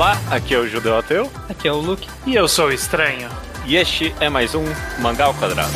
Olá, aqui é o Judeu Ateu. Aqui é o Luke. E eu sou o Estranho. E este é mais um Mangá ao Quadrado.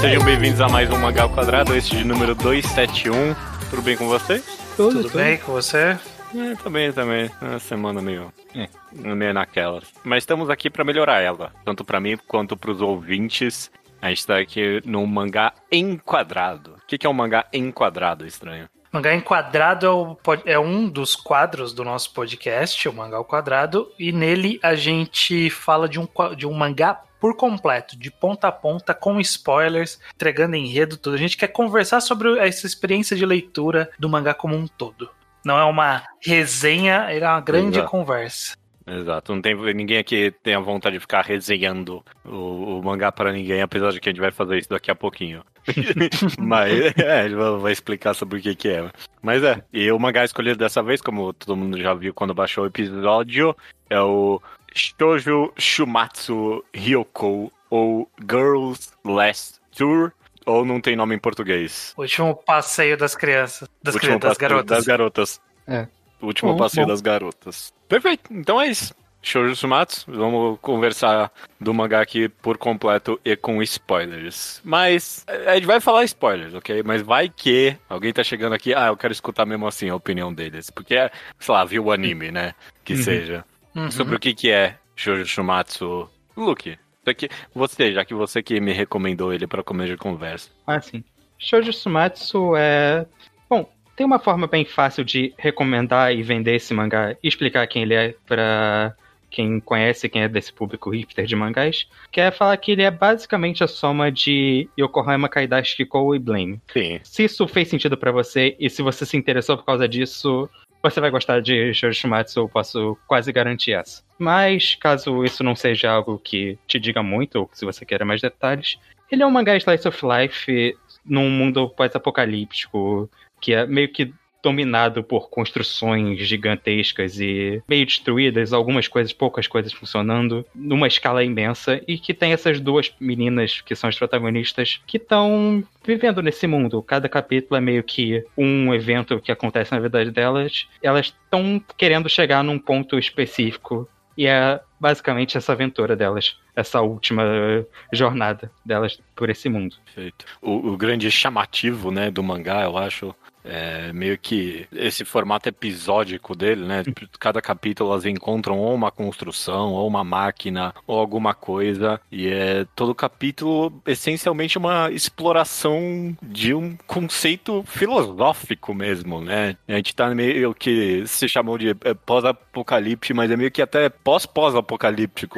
Sejam bem-vindos a mais um Mangá ao Quadrado, este de número 271. Tudo bem com vocês? Tudo, tudo, tudo. bem com você? É, também, também. É uma semana meio é, meio naquelas. Mas estamos aqui pra melhorar ela, tanto pra mim quanto pros ouvintes. A gente tá aqui no mangá enquadrado. O que, que é um mangá enquadrado, estranho? Mangá Enquadrado é, o é um dos quadros do nosso podcast, o Mangá ao Quadrado, e nele a gente fala de um, de um mangá por completo, de ponta a ponta, com spoilers, entregando enredo, tudo. A gente quer conversar sobre essa experiência de leitura do mangá como um todo. Não é uma resenha, é uma grande Exato. conversa. Exato, não tem ninguém aqui tem a vontade de ficar resenhando o, o mangá para ninguém, apesar de que a gente vai fazer isso daqui a pouquinho. Mas é, vai explicar sobre o que, que é. Mas é, e o mangá escolhido dessa vez, como todo mundo já viu quando baixou o episódio, é o Shoujo Shumatsu Ryoko, ou Girls Last Tour, ou não tem nome em português. Último passeio das crianças, das, Último crianças, das passeio garotas. Das garotas. É. Último Bom, passeio bom. das garotas. Perfeito, então é isso. Shoujo Sumatsu, vamos conversar do mangá aqui por completo e com spoilers. Mas a gente vai falar spoilers, ok? Mas vai que alguém tá chegando aqui, ah, eu quero escutar mesmo assim a opinião deles. Porque, é, sei lá, viu o anime, né? Que Uhum. seja. Uhum. Sobre o que que é Shoujo Shumatsu. Luke, isso aqui- você, já que você que me recomendou ele pra comer de conversa. Ah, sim. Shoujo Sumatsu é. Bom, tem uma forma bem fácil de recomendar e vender esse mangá e explicar quem ele é pra quem conhece, quem é desse público hipster de mangás, que é falar que ele é basicamente a soma de Yokohama Kaidashi Kiko e Blame. Sim. Se isso fez sentido pra você e se você se interessou por causa disso, você vai gostar de Shoujo Shumatsu, eu posso quase garantir essa. Mas, caso isso não seja algo que te diga muito, ou se você queira mais detalhes, ele é um mangá slice of life num mundo pós-apocalíptico, que é meio que dominado por construções gigantescas e meio destruídas, algumas coisas, poucas coisas funcionando, numa escala imensa, e que tem essas duas meninas que são as protagonistas que estão vivendo nesse mundo. Cada capítulo é meio que um evento que acontece na vida delas. Elas estão querendo chegar num ponto específico. E é basicamente essa aventura delas, essa última jornada delas por esse mundo. Perfeito. O, o grande chamativo, né, do mangá, eu acho, é meio que esse formato episódico dele, né? Cada capítulo elas encontram ou uma construção, ou uma máquina, ou alguma coisa. E é todo capítulo essencialmente uma exploração de um conceito filosófico mesmo, né? A gente tá meio que se chamou de é, pós-apocalipse, mas é meio que até pós-pós-apocalíptico,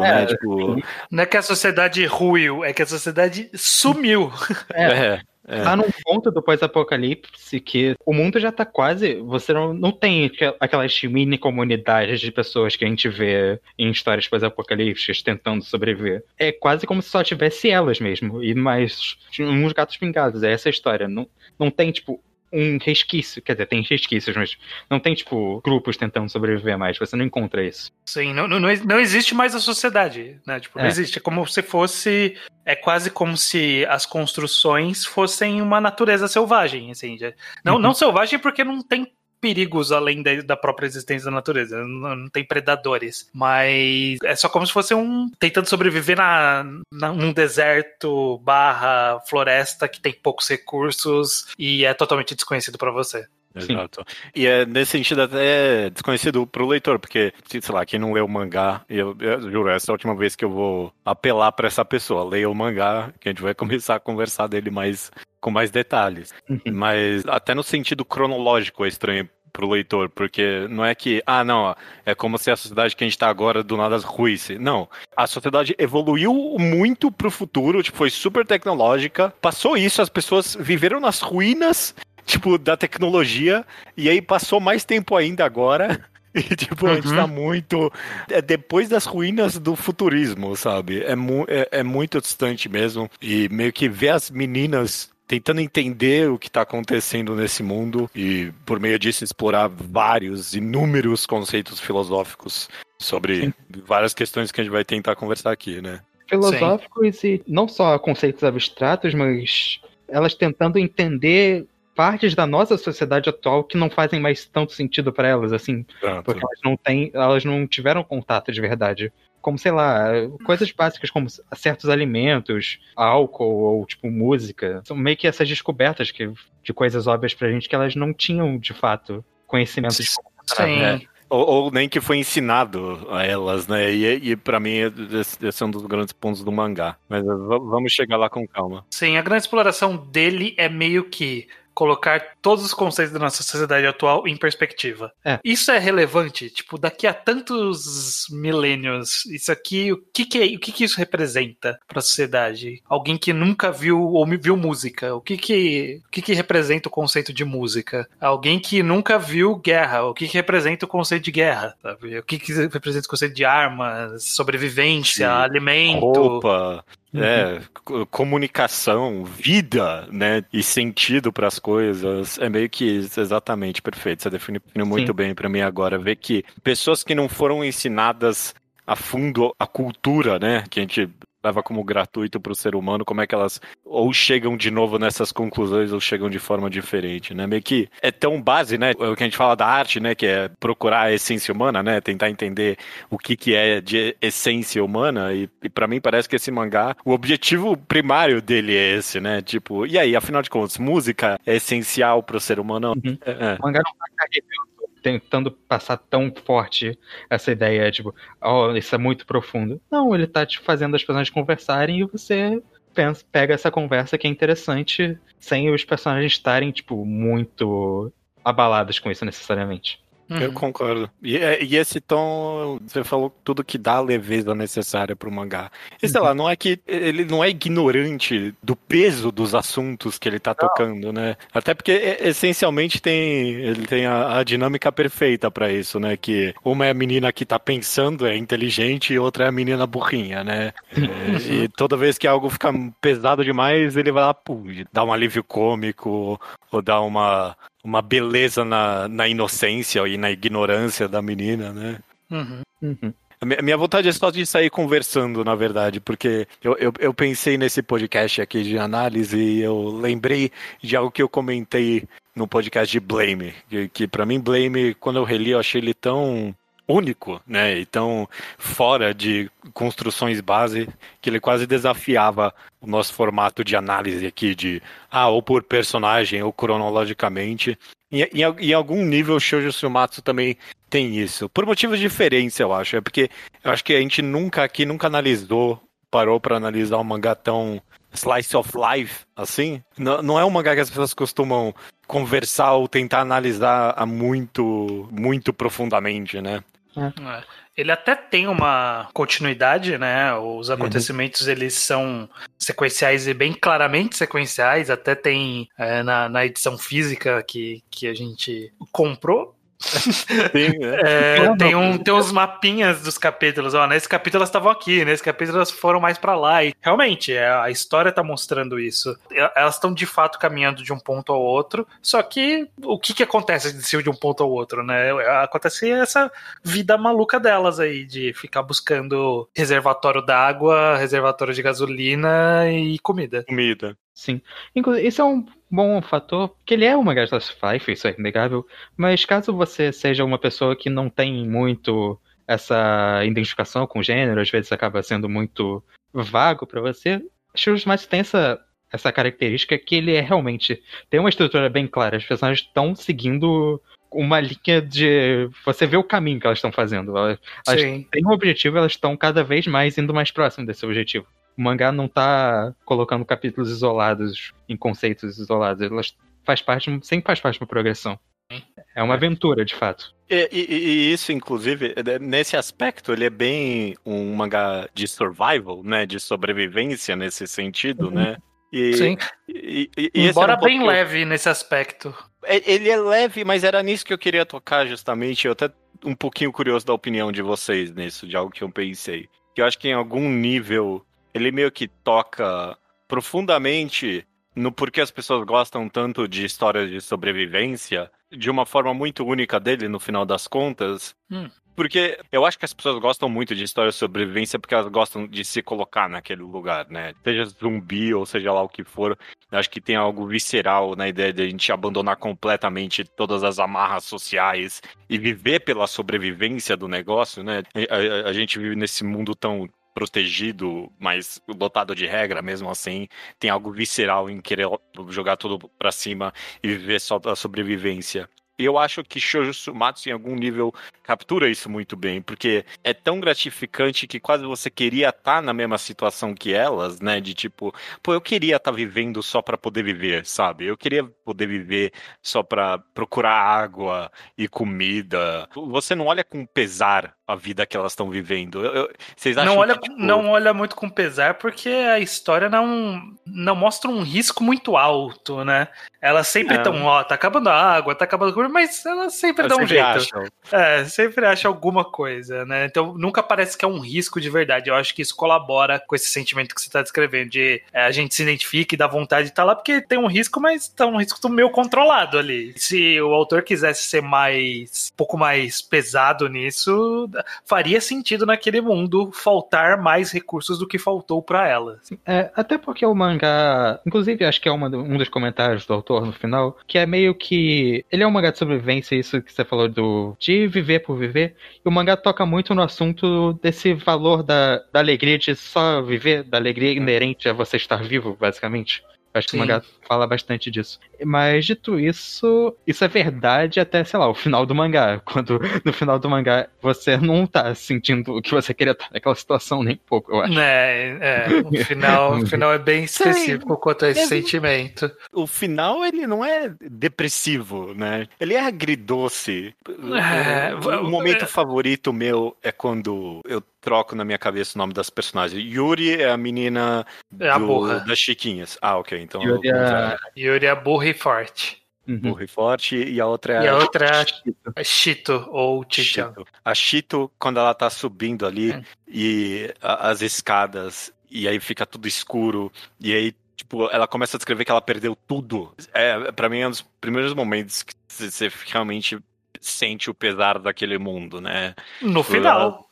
né? É, Tipo, Não é que a sociedade ruiu, é que a sociedade sumiu. é, é. Tá num ponto do pós-apocalipse que o mundo já tá quase. Você não, não tem aqu- aquelas mini comunidades de pessoas que a gente vê em histórias pós-apocalípticas tentando sobreviver. É quase como se só tivesse elas mesmo. E mais uns gatos pingados. É essa a história. Não, não tem, tipo, um resquício. Quer dizer, tem resquícios, mas não tem, tipo, grupos tentando sobreviver mais. Você não encontra isso. Sim, não, não, não existe mais a sociedade, né? Tipo, não É. existe. É como se fosse. É quase como se as construções fossem uma natureza selvagem, assim. Não, Uhum. não selvagem porque não tem perigos além da, da própria existência da natureza. Não, não tem predadores. Mas é só como se fosse um. tentando sobreviver na, na, num deserto barra floresta que tem poucos recursos e é totalmente desconhecido pra você. Exato. E é nesse sentido até desconhecido pro leitor, porque, sei lá, quem não lê o mangá, eu, eu juro, essa é a última vez que eu vou apelar pra essa pessoa. Leia o mangá, que a gente vai começar a conversar dele mais com mais detalhes. Mas até no sentido cronológico é estranho pro leitor, porque não é que, ah, não, ó, é como se a sociedade que a gente tá agora do nada ruísse. Não. A sociedade evoluiu muito pro futuro, tipo, foi super tecnológica. Passou isso, as pessoas viveram nas ruínas tipo, da tecnologia, e aí passou mais tempo ainda agora. E, tipo, a gente Uhum. tá muito. É depois das ruínas do futurismo, sabe? É, mu é, é muito distante mesmo. E meio que ver as meninas tentando entender o que está acontecendo nesse mundo e, por meio disso, explorar vários, inúmeros conceitos filosóficos sobre várias questões que a gente vai tentar conversar aqui, né? Filosóficos e não só conceitos abstratos, mas elas tentando entender partes da nossa sociedade atual que não fazem mais tanto sentido para elas, assim, Pronto. porque elas não têm, elas não tiveram contato de verdade. Como, sei lá, coisas básicas como certos alimentos, álcool ou, tipo, música. São meio que essas descobertas que, de coisas óbvias pra gente que elas não tinham, de fato, conhecimento de como funcionava. Sim. É. Ou, ou nem que foi ensinado a elas, né? E, e para mim, esse, esse é um dos grandes pontos do mangá. Mas v- vamos chegar lá com calma. Sim, a grande exploração dele é meio que colocar todos os conceitos da nossa sociedade atual em perspectiva. É. Isso é relevante, tipo, daqui a tantos milênios, isso aqui, o que que, é- o que que isso representa para a sociedade? Alguém que nunca viu ou viu música, o que que, o que que representa o conceito de música? Alguém que nunca viu guerra, o que que representa o conceito de guerra? sabe? O que que representa o conceito de armas, sobrevivência, Sim. alimento? Roupa, Uhum. é, co- comunicação, vida, né? E sentido para as coisas. É meio que isso, exatamente perfeito. Você definiu muito Sim. bem para mim agora. Ver que pessoas que não foram ensinadas a fundo a cultura, né? Que a gente leva como gratuito para o ser humano, como é que elas ou chegam de novo nessas conclusões ou chegam de forma diferente, né? Meio que é tão base, né? O que a gente fala da arte, né? Que é procurar a essência humana, né? Tentar entender o que, que é de essência humana. E, e para mim parece que esse mangá, o objetivo primário dele é esse, né? Tipo, e aí, afinal de contas, música é essencial para o ser humano? Uhum. É, é. O mangá não tá carregando, tentando passar tão forte essa ideia, tipo, oh, isso é muito profundo. Não, ele tá te fazendo as personagens conversarem e você pensa, pega essa conversa que é interessante sem os personagens estarem, tipo, muito abalados com isso necessariamente. Eu Uhum. concordo. E, é- e esse tom, você falou tudo que dá a leveza necessária pro mangá. E sei lá, não é que ele não é ignorante do peso dos assuntos que ele tá tocando, né? Até porque é, essencialmente tem ele tem a, a dinâmica perfeita pra isso, né? Que uma é a menina que tá pensando, é inteligente, e outra é a menina burrinha, né? É, e toda vez que algo fica pesado demais, ele vai lá, pô, dá um alívio cômico, ou dá uma uma beleza na, na inocência e na ignorância da menina, né? Uhum. Uhum. A mi- a minha vontade é só de sair conversando, na verdade, porque eu, eu, eu pensei nesse podcast aqui de análise e eu lembrei de algo que eu comentei no podcast de Blame, que, que para mim Blame, quando eu reli, eu achei ele tão único, né, e tão fora de construções base, que ele quase desafiava o nosso formato de análise aqui de, ah, ou por personagem ou cronologicamente. Em, em, em algum nível, Shoujo Sumatsu também tem isso. Por motivos diferentes, eu acho. É porque eu acho que a gente nunca aqui nunca analisou, parou pra analisar um mangá tão slice of life assim. Não, não é um mangá que as pessoas costumam conversar ou tentar analisar muito, muito profundamente, né? É. Ele até tem uma continuidade, né? Os acontecimentos eles são sequenciais e bem claramente sequenciais. Até tem é, na, na edição física que, que a gente comprou. Sim, né? É, Não, tem, um, tem uns mapinhas dos capítulos. Ó, nesse capítulo elas estavam aqui, nesse capítulo elas foram mais pra lá. E realmente, é, a história tá mostrando isso. Elas estão de fato caminhando de um ponto ao outro. Só que o que, que acontece de um ponto ao outro, né? Acontece essa vida maluca delas aí, de ficar buscando reservatório d'água, reservatório de gasolina e comida. Comida. Sim. Inclusive, isso é um bom fator, porque ele é uma Gasta Life, isso é inegável, mas caso você seja uma pessoa que não tem muito essa identificação com o gênero, às vezes acaba sendo muito vago pra você, Shoujo Matsu tem essa, essa característica que ele é realmente tem uma estrutura bem clara, as personagens estão seguindo uma linha de você vê o caminho que elas estão fazendo. Elas, elas têm um objetivo, elas estão cada vez mais indo mais próximo desse objetivo. O mangá não tá colocando capítulos isolados em conceitos isolados. Elas faz parte, sempre faz parte de uma progressão. É uma aventura, de fato. E, e- e isso, inclusive, é- nesse aspecto, ele é bem um mangá de survival, né? De sobrevivência nesse sentido, né? E, Sim. e- e- e esse Embora um pouco bem eu- leve nesse aspecto. É- Ele é leve, mas era nisso que eu queria tocar justamente. Eu até um pouquinho curioso da opinião de vocês nisso, de algo que eu pensei. Que eu acho que em algum nível ele meio que toca profundamente no porquê as pessoas gostam tanto de histórias de sobrevivência, de uma forma muito única dele no final das contas. Hum. Porque eu acho que as pessoas gostam muito de história de sobrevivência porque elas gostam de se colocar naquele lugar, né? Seja zumbi ou seja lá o que for. Eu acho que tem algo visceral na ideia de a gente abandonar completamente todas as amarras sociais e viver pela sobrevivência do negócio, né? A, a- a gente vive nesse mundo tão protegido, mas lotado de regra mesmo assim. Tem algo visceral em querer jogar tudo pra cima e viver só da sobrevivência. Eu acho que Shoujo Sumatsu, em algum nível, captura isso muito bem, porque é tão gratificante que quase você queria estar na mesma situação que elas, né? De tipo, pô, eu queria estar vivendo só pra poder viver, sabe? Eu queria poder viver só pra procurar água e comida. Você não olha com pesar a vida que elas estão vivendo. Eu- eu- vocês acham Não olha, que, tipo, não olha muito com pesar porque a história não, não mostra um risco muito alto, né? Elas sempre estão, ó, tá acabando a água, tá acabando mas elas sempre dão um sempre jeito. acham. É, sempre acha alguma coisa, né? Então nunca parece que é um risco de verdade. Eu acho que isso colabora com esse sentimento que você tá descrevendo, de é, a gente se identifica e dá vontade de estar lá, porque tem um risco, mas tá um risco meio controlado ali. Se o autor quisesse ser mais. um pouco mais pesado nisso, faria sentido naquele mundo faltar mais recursos do que faltou pra ela. É, até porque o mangá. Inclusive, acho que é uma um dos comentários do autor no final. Que é meio que. Ele é um mangá de sobrevivência, isso que você falou do. De viver por viver. E o mangá toca muito no assunto desse valor da, da alegria de só viver, da alegria inerente a você estar vivo, basicamente. Acho que Sim. o mangá fala bastante disso. Mas, dito isso, isso é verdade até, sei lá, o final do mangá. Quando no final do mangá você não tá sentindo que você queria estar naquela situação nem um pouco, eu acho. É, é, o final, o final é bem específico quanto a esse Deve- sentimento. o final ele não é depressivo, né? Ele é agridoce. É, o, o momento favorito meu é quando eu troco na minha cabeça o nome das personagens. Yuri é a menina É a do- burra. das Chiquinhas. Ah, ok. Então Yuri eu é-. Yuri é burra e forte. Uhum. burra e forte e a outra é E a a outra é a Chito ou Chichan. Chito. A Chito, quando ela tá subindo ali É. e a- as escadas, e aí fica tudo escuro, e aí, tipo, ela começa a descrever que ela perdeu tudo. É, para mim, é um dos primeiros momentos que você realmente sente o pesar daquele mundo, né? No final.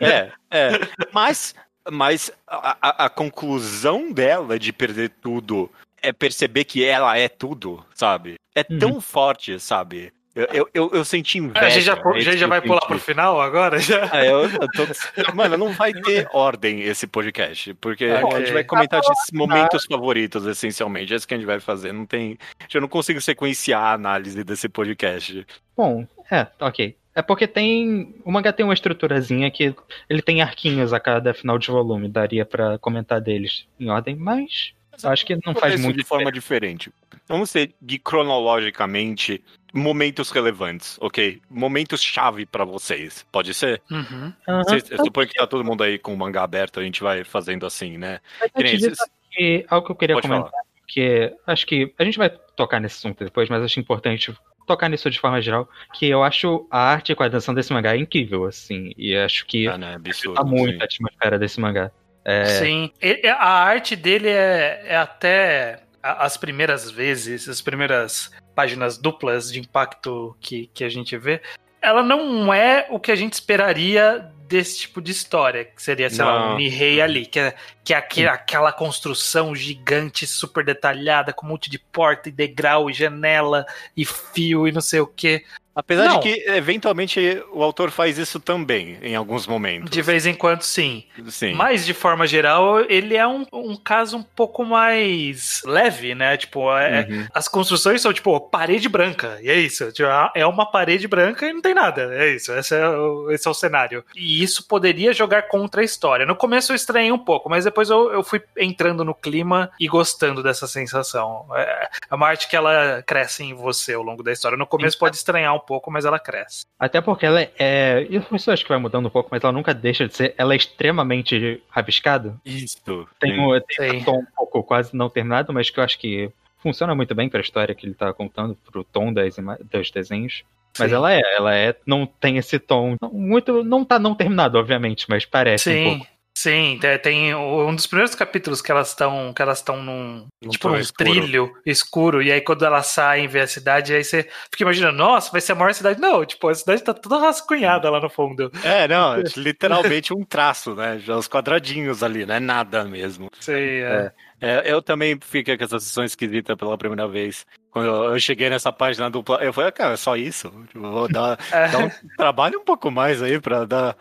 É, é. Mas, mas a, a- a conclusão dela de perder tudo é perceber que ela é tudo, sabe? É tão forte, sabe? Eu, eu, eu, eu senti inveja. a gente já, é a gente já vai pular pro final agora? Já? Ah, eu, eu tô- Mano, não vai ter ordem esse podcast, porque Ok. a gente vai comentar de momentos favoritos, essencialmente. É isso que a gente vai fazer. Não tem. Eu não consigo sequenciar a análise desse podcast. Bom, é, ok. É porque tem. O mangá tem uma estruturazinha que ele tem arquinhos a cada final de volume. Daria pra comentar deles em ordem, mas. Eu acho que não Vou faz muito de forma diferente. Vamos seguir cronologicamente momentos relevantes, ok? Momentos chave pra vocês. Pode ser? Uhum. Cês- Eu suponho que tá todo mundo aí com o mangá aberto, a gente vai fazendo assim, né? Mas Que algo que eu queria Pode comentar, falar. que acho que a gente vai tocar nesse assunto depois, mas acho importante tocar nisso de forma geral, que eu acho a arte e a coordenação desse mangá é incrível, assim, e acho que Ah, né? Absurdo. tá muito sim. a atmosfera desse mangá. É, Sim. A arte dele é, é até as primeiras vezes, as primeiras páginas duplas de impacto que, que a gente vê, ela não é o que a gente esperaria desse tipo de história, que seria, sei lá, Não. um Nihei ali, que é, que é aquele- aquela construção gigante, super detalhada, com um monte de porta e degrau e janela e fio e não sei o que. Apesar Não. de que, eventualmente, o autor faz isso também, em alguns momentos. De vez em quando, sim. Sim. Mas, de forma geral, ele é um, um caso um pouco mais leve, né? Tipo, é- Uhum. as construções são, tipo, parede branca. E é isso. Tipo, é uma parede branca e não tem nada. É isso. Esse é, o, esse é o cenário. E isso poderia jogar contra a história. No começo eu estranhei um pouco, mas depois eu, eu fui entrando no clima e gostando dessa sensação. É, é uma arte que ela cresce em você ao longo da história. No começo pode estranhar um pouco, mas ela cresce. Até porque ela é. Isso eu acho que vai mudando um pouco, mas ela nunca deixa de ser. Ela é extremamente rabiscada. Isso. Tem, sim. um, tem um tom um pouco quase não terminado, mas que eu acho que funciona muito bem pra história que ele tá contando, pro tom das, dos desenhos. Mas Sim. ela é, ela é, não tem esse tom muito, não tá não terminado, obviamente, mas parece um Sim. pouco. Sim, tem, tem um dos primeiros capítulos que elas estão que elas estão num tipo num escuro. trilho escuro e aí quando elas saem e vê a cidade aí você fica imaginando, nossa, vai ser a maior cidade. Não, tipo, a cidade tá toda rascunhada lá no fundo. É, não, é literalmente um traço, né? Já os quadradinhos ali, não é nada mesmo. Sim, é. É, eu também fiquei com essa sensação esquisita pela primeira vez. Quando eu, eu cheguei nessa página dupla, eu falei, ah, cara, é só isso? Tipo, vou dar, É. dar um trabalho um pouco mais aí pra dar.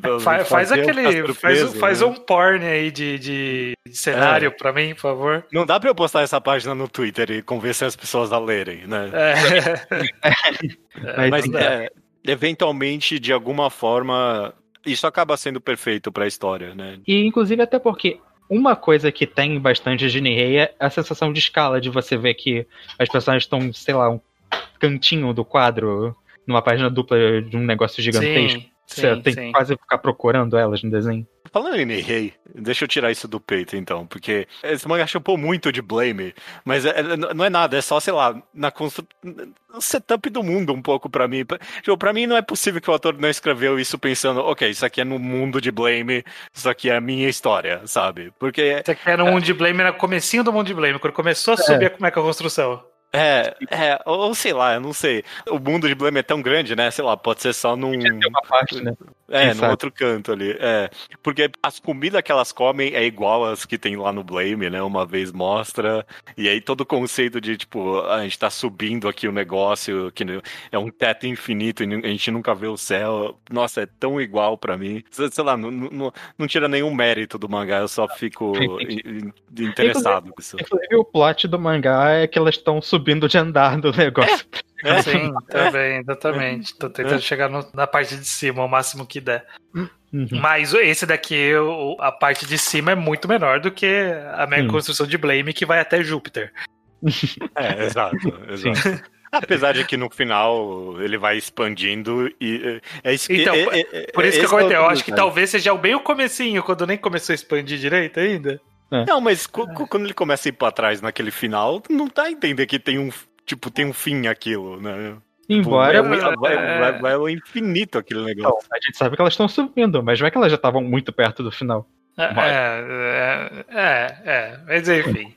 pra Fa- faz fazer aquele. Faz, faz né? um porn aí de, de, cenário pra mim, por favor. Não dá pra eu postar essa página no Twitter e convencer as pessoas a lerem, né? É. Mas, Mas sim, é, eventualmente, de alguma forma, isso acaba sendo perfeito pra história, né? E inclusive até porque uma coisa que tem bastante de Nihei é a sensação de escala, de você ver que as personagens estão, sei lá, um cantinho do quadro numa página dupla de um negócio gigantesco. Sim, você sim, tem sim. que quase ficar procurando elas no desenho. Falando em Nihei, deixa eu tirar isso do peito então, porque esse manga chupou muito de Blame, mas é- é- não é nada, é só, sei lá, na constru... no setup do mundo um pouco pra mim. Tipo, pra mim não é possível que o autor não escreveu isso pensando, ok, isso aqui é no mundo de Blame, isso aqui é a minha história, sabe? Porque Você quer no mundo de Blame, era comecinho do mundo de Blame, quando começou a subir como é que é a construção. É, é, ou sei lá, eu não sei. O mundo de Blame é tão grande, né? Sei lá, pode ser só num. Tem uma parte, né? É, Quem no sabe? outro canto ali. É. Porque as comidas que elas comem é igual às que tem lá no Blame, né? Uma vez mostra. E aí todo o conceito de, tipo, a gente tá subindo aqui o negócio, que é um teto infinito e a gente nunca vê o céu. Nossa, é tão igual pra mim. Sei lá, não, não, não tira nenhum mérito do mangá, eu só fico in- in- interessado com isso. Inclusive o plot do mangá é que elas estão subindo de andar do negócio. É. Sim, também, exatamente. Tô tentando chegar no- na parte de cima o máximo que der. Uhum. Mas esse daqui, o- a parte de cima é muito menor do que a mega Sim. construção de Blame que vai até Júpiter. É, exato, exato. Apesar de que no final ele vai expandindo e é isso que Então, é- é- Por isso que eu é comentei, eu acho que detalhe. talvez seja bem o comecinho, quando nem começou a expandir direito ainda. Não, mas quando ele começa a ir pra trás naquele final, não dá a entender que tem um tipo tem um fim aquilo, né? Embora. vai, é- vai, vai, vai ao infinito aquele Então, negócio. a gente sabe que elas estão subindo, mas vai que elas já estavam muito perto do final. É, Vai. é, é, é, mas enfim.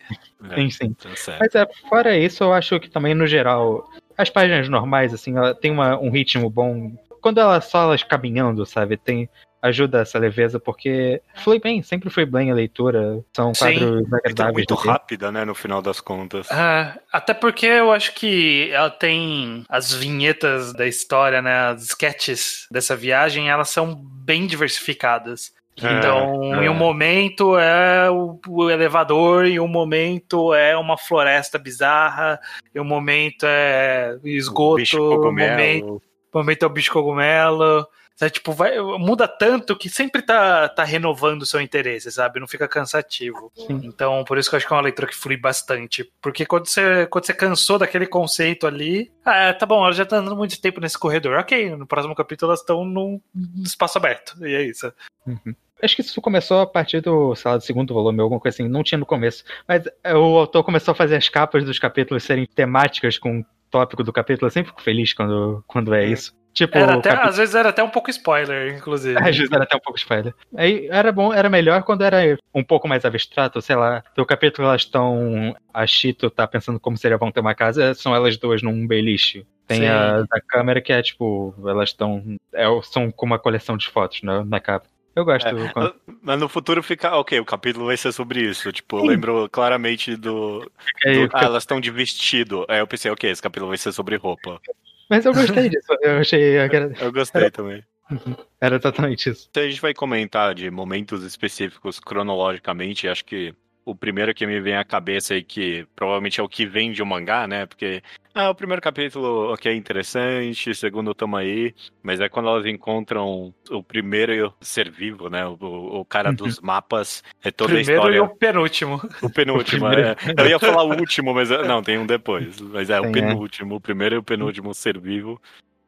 É, Sim, sim. tá. Mas é, fora isso, eu acho que também, no geral, as páginas normais, assim, ela tem uma- um ritmo bom. Quando ela só elas caminhando, sabe, tem. Ajuda essa leveza, porque flui bem, sempre foi bem a leitura. São Sim. quadros Então, agradáveis muito rápida, né, no final das contas. Ah, até porque eu acho que ela tem as vinhetas da história, né? As sketches dessa viagem, elas são bem diversificadas. É, Então, é. em um momento é o, o elevador, em um momento é uma floresta bizarra, em um momento é O esgoto, bicho um cogumelo. momento, momento é o bicho cogumelo. Sabe, tipo, vai, muda tanto que sempre tá, tá renovando o seu interesse, sabe? Não fica cansativo. Sim. Então, por isso que eu acho que é uma leitura que flui bastante. Porque quando você, quando você cansou daquele conceito ali, ah, tá bom, ela já tá andando muito tempo nesse corredor. Ok, no próximo capítulo elas estão num espaço aberto. E é isso. Uhum. Acho que isso começou a partir do, sei lá, do segundo volume, alguma coisa assim, não tinha no começo. Mas é, o autor começou a fazer as capas dos capítulos serem temáticas com o tópico do capítulo. Eu sempre fico feliz quando, quando é isso. Tipo, Era até, capi- Às vezes era até um pouco spoiler, inclusive. Às vezes era até um pouco spoiler. Aí era bom, era melhor quando era um pouco mais abstrato, sei lá. No capítulo elas estão. A Chito tá pensando como seria bom ter uma casa, são elas duas num beliche. Tem Sim. a da câmera que é tipo, elas estão. É, são com uma coleção de fotos na, na capa. Eu gosto. É, quando- Mas no futuro fica, ok, o capítulo vai ser sobre isso. Tipo, eu lembro claramente do. do- fica- ah, elas estão de vestido. Aí eu pensei, ok, esse capítulo vai ser sobre roupa. Mas eu gostei disso. Eu achei. era- Eu gostei também. Era exatamente isso. Então a gente vai comentar de momentos específicos cronologicamente. Acho que o primeiro que me vem à cabeça aí, que provavelmente é o que vem de um mangá, né? Porque ah, o primeiro capítulo, ok, interessante, o segundo tamo aí, mas é quando elas encontram o primeiro ser vivo, né? O, o cara Uhum. dos mapas, é toda a Primeiro história. e o penúltimo. O penúltimo, O primeiro. é. Eu ia falar o último, mas é- não, tem um depois. Mas é o é. penúltimo, o primeiro e o penúltimo ser vivo.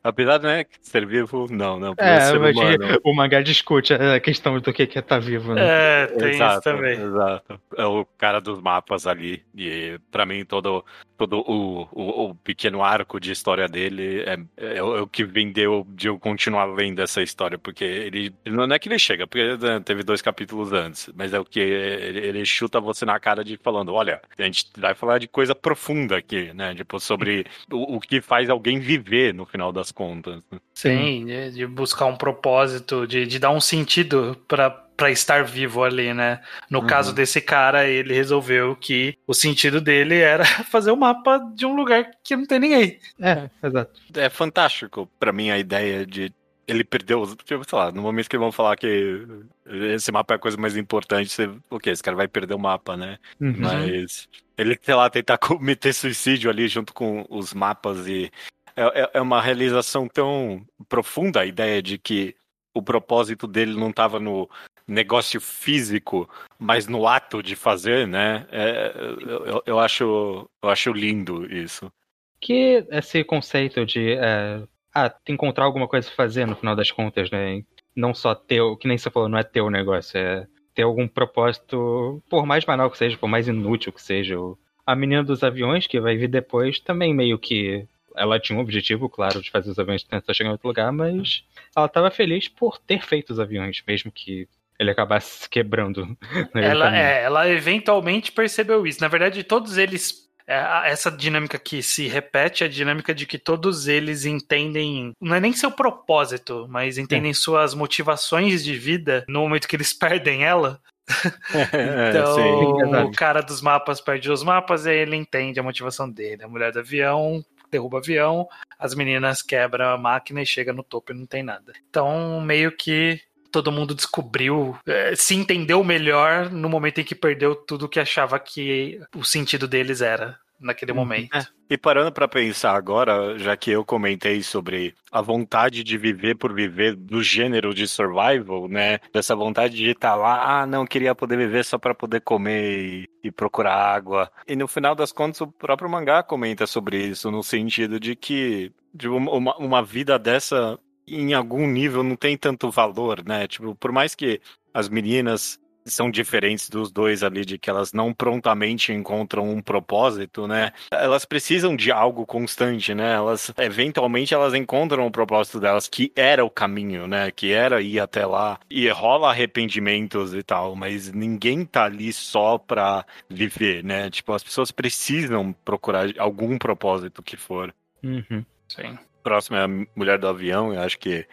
Apesar de né, ser vivo, não, não. É, ser mas humano. o mangá discute a questão do que é estar vivo, né? É, tem exato, isso também. Exato. É o cara dos mapas ali. E pra mim, todo, todo o, o, o pequeno arco de história dele é, é, o é o que vendeu de eu continuar lendo essa história. Porque ele. Não é que ele chega, porque né, teve dois capítulos antes. Mas é o que ele, ele chuta você na cara de falando: olha, a gente vai falar de coisa profunda aqui, né? Tipo, sobre o, o que faz alguém viver no final das contas. né? Sim, de, de buscar um propósito, de, de dar um sentido pra, pra estar vivo ali, né? No Uhum. caso desse cara, ele resolveu que o sentido dele era fazer o mapa de um lugar que não tem ninguém. É, exato. É fantástico pra mim a ideia de ele perdeu, tipo, sei lá, no momento que vão falar que esse mapa é a coisa mais importante, você, ok, esse cara vai perder o mapa, né? Uhum. Mas ele, sei lá, tentar cometer suicídio ali junto com os mapas e é, é- é uma realização tão profunda a ideia de que o propósito dele não estava no negócio físico, mas no ato de fazer, né? É, eu, eu- acho, eu acho lindo isso. Que esse conceito de é, ah, encontrar alguma coisa pra fazer no final das contas, né? Não só ter, o que nem você falou, não é ter o negócio, é ter algum propósito, por mais banal que seja, por mais inútil que seja. A menina dos aviões, que vai vir depois, também meio que. Ela tinha um objetivo, claro, de fazer os aviões tentar chegar em outro lugar, mas ela estava feliz por ter feito os aviões, mesmo que ele acabasse se quebrando. do Ela, é, ela eventualmente percebeu isso. Na verdade, todos eles. é, essa dinâmica que se repete é a dinâmica de que todos eles entendem. Não é nem seu propósito, mas entendem suas motivações de vida no momento que eles perdem ela. Então, sim, exato. o cara dos mapas perde os mapas e aí ele entende a motivação dele. A mulher do avião derruba avião, as meninas quebram a máquina e chega no topo e não tem nada. Então, meio que todo mundo descobriu, eh, se entendeu melhor no momento em que perdeu tudo que achava que o sentido deles era naquele Uhum. momento. É. E parando pra pensar agora, já que eu comentei sobre a vontade de viver por viver do gênero de survival, né? Dessa vontade de estar lá, ah, não queria poder viver só pra poder comer e, e procurar água. E no final das contas, o próprio mangá comenta sobre isso, no sentido de que de uma, uma- uma vida dessa, em algum nível, não tem tanto valor, né? Tipo, por mais que as meninas são diferentes dos dois ali, de que elas não prontamente encontram um propósito, né? Elas precisam de algo constante, né? Elas, eventualmente, elas encontram o propósito delas, que era o caminho, né? Que era ir até lá. E rola arrependimentos e tal, mas ninguém tá ali só pra viver, né? Tipo, as pessoas precisam procurar algum propósito que for. Uhum. Sim. Próximo é a Mulher do Avião, eu acho que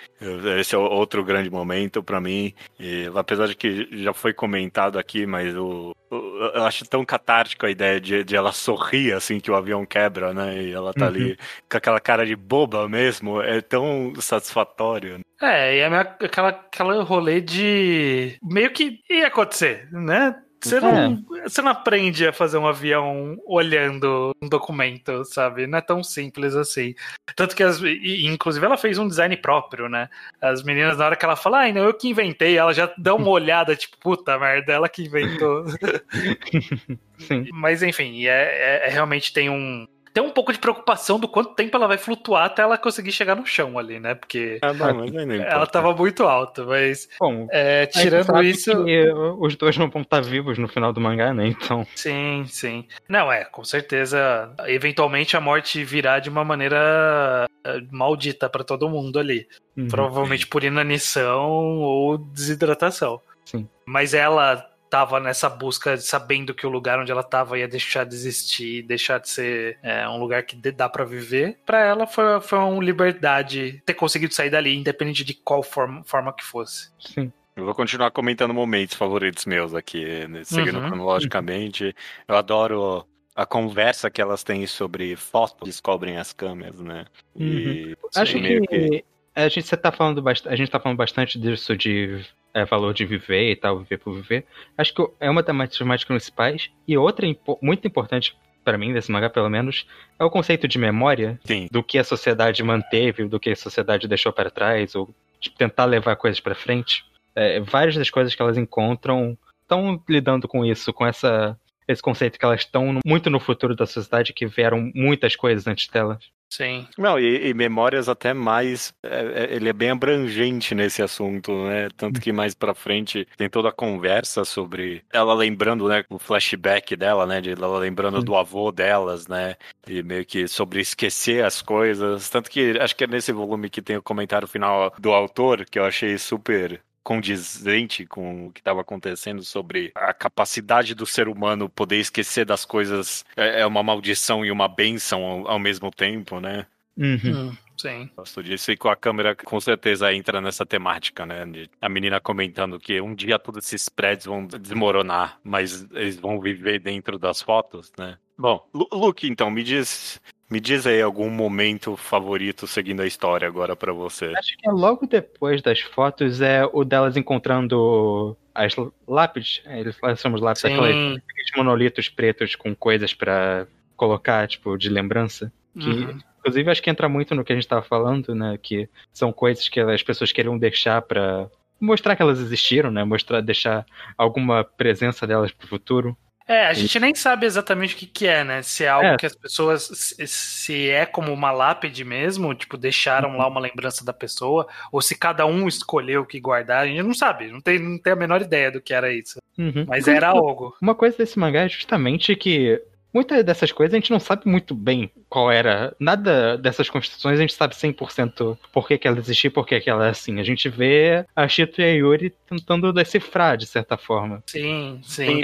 esse é outro grande momento pra mim. E, apesar de que já foi comentado aqui, mas o, eu acho tão catártico a ideia de, de ela sorrir assim que o avião quebra, né? E ela tá ali com aquela cara de boba mesmo, é tão satisfatório. É, e é aquela, aquela rolê de. meio que ia acontecer, né? Você não, você não aprende a fazer um avião olhando um documento, sabe? Não é tão simples assim. Tanto que, as, e, inclusive, ela fez um design próprio, né? As meninas, na hora que ela fala, ai, não, eu que inventei, ela já dá uma olhada, tipo, puta merda, ela que inventou. Sim. Mas, enfim, é, é- é realmente tem um. Tem um pouco de preocupação do quanto tempo ela vai flutuar até ela conseguir chegar no chão ali, né? Porque Ah, não, ela tava muito alta, mas Bom, é, tirando isso. que os dois não vão estar vivos no final do mangá, né? Então. Sim, sim. Não, é, com certeza. Eventualmente a morte virá de uma maneira eh, maldita pra todo mundo ali. uhum. Provavelmente por inanição ou desidratação. Sim. Mas ela tava nessa busca, sabendo que o lugar onde ela tava ia deixar de existir, deixar de ser é, um lugar que dá pra viver. Pra ela foi, foi uma liberdade ter conseguido sair dali, independente de qual forma, forma que fosse. Sim. Eu vou continuar comentando momentos favoritos meus aqui, né, seguindo Uhum. cronologicamente. Eu adoro a conversa que elas têm sobre fotos, descobrem as câmeras, né? E Acho meio que, a gente você tá falando bastante, a gente tá falando bastante disso de é, valor de viver e tal, viver por viver. Acho que é uma das temáticas principais e outra impo- muito importante pra mim desse mangá, pelo menos, é o conceito de memória Sim. do que a sociedade manteve, do que a sociedade deixou para trás ou de tentar levar coisas pra frente. É, várias das coisas que elas encontram estão lidando com isso, com essa esse conceito que elas estão muito no futuro da sociedade que vieram muitas coisas antes delas. Sim. Não, e, e Memórias até mais. é- é- ele é bem abrangente nesse assunto, né? Tanto que mais pra frente tem toda a conversa sobre ela lembrando, né? O flashback dela, né? De ela lembrando do avô delas, né? E meio que sobre esquecer as coisas. Tanto que acho que é nesse volume que tem o comentário final do autor, que eu achei super condizente com o que estava acontecendo sobre a capacidade do ser humano poder esquecer das coisas é é uma maldição e uma bênção ao, ao mesmo tempo, né? Uhum. Hum, sim. Gosto disso e com a câmera com certeza entra nessa temática, né? De a menina comentando que um dia todos esses prédios vão desmoronar, mas eles vão viver dentro das fotos, né? Bom, Lu- Luke, então, me diz, me diz aí algum momento favorito seguindo a história agora pra você. Acho que é logo depois das fotos é o delas encontrando as lápides. é, Eles somos lápides, aqueles monolitos pretos com coisas pra colocar, tipo, de lembrança. Que, Uhum. Inclusive, acho que entra muito no que a gente tava falando, né? Que são coisas que as pessoas queriam deixar pra mostrar que elas existiram, né? Mostrar, deixar alguma presença delas pro futuro. É, a gente nem sabe exatamente o que, que é, né? Se é algo É. que as pessoas. Se, é como uma lápide mesmo, tipo, deixaram Uhum. lá uma lembrança da pessoa, ou se cada um escolheu o que guardar, a gente não sabe, não tem, não tem a menor ideia do que era isso. Uhum. Mas era algo. Uma coisa desse mangá é justamente que muitas dessas coisas a gente não sabe muito bem qual era. Nada dessas construções a gente sabe 100% por que, que ela existia e por que, que ela é assim. A gente vê a Shito e a Yuri tentando decifrar, de certa forma. Sim, sim.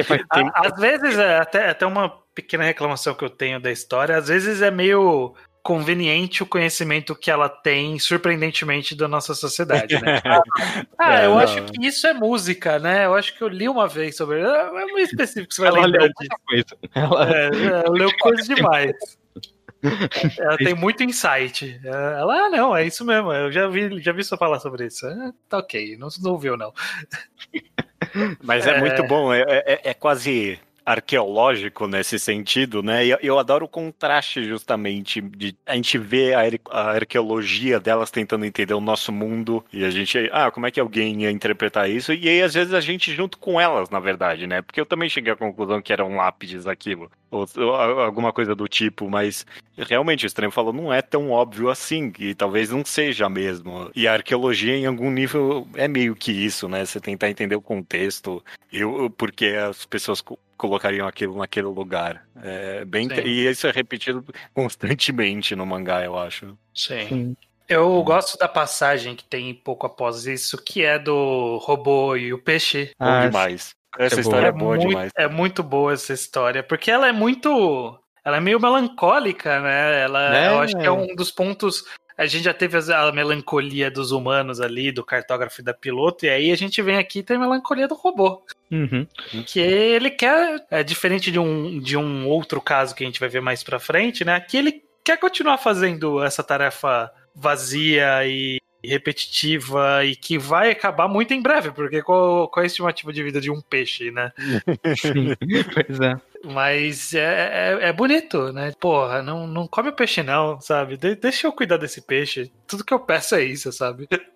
Às vezes, é até, até uma pequena reclamação que eu tenho da história, às vezes é meio conveniente o conhecimento que ela tem, surpreendentemente, da nossa sociedade, né? Ah, É, eu não. acho que isso é música, né? Eu acho que eu li uma vez sobre. É é muito específico que você vai Ela lembrar leu disso. Ela, É, é, leu coisa demais. Ela tem muito insight. Ela, ah, não, é isso mesmo. Eu já vi, já vi você falar sobre isso. É, tá ok, não, não ouviu, não. Mas é, É. muito bom, é, é- é quase arqueológico nesse sentido, né? Eu, eu adoro o contraste justamente de a gente ver a, a arqueologia delas tentando entender o nosso mundo e a gente, ah, como é que alguém ia interpretar isso? E aí às vezes a gente junto com elas, na verdade, né? Porque eu também cheguei à conclusão que eram lápides aquilo, ou, ou alguma coisa do tipo, mas realmente o estranho falou não é tão óbvio assim, e talvez não seja mesmo. E a arqueologia em algum nível é meio que isso, né? Você tentar entender o contexto, eu, porque as pessoas colocariam aquilo naquele lugar. É bem Sim. e isso é repetido constantemente no mangá, eu acho. Sim. Sim. Eu gosto da passagem que tem pouco após isso, que é do robô e o peixe. Bom Ah, demais. Essa é história é boa. boa muito, demais. é muito boa essa história, porque ela é muito. Ela é meio melancólica, né? Ela, É. Eu acho que é um dos pontos. A gente já teve a melancolia dos humanos ali, do cartógrafo e da piloto, e aí a gente vem aqui e tem a melancolia do robô. Uhum. Que ele quer, é diferente de um, de um outro caso que a gente vai ver mais pra frente, né? Que ele quer continuar fazendo essa tarefa vazia e repetitiva e que vai acabar muito em breve, porque qual, qual é a estimativa de vida de um peixe, né? Sim. pois é. Mas é, é, é bonito, né? Porra, não, não come o peixe não, sabe? De- deixa eu cuidar desse peixe. Tudo que eu peço é isso, sabe?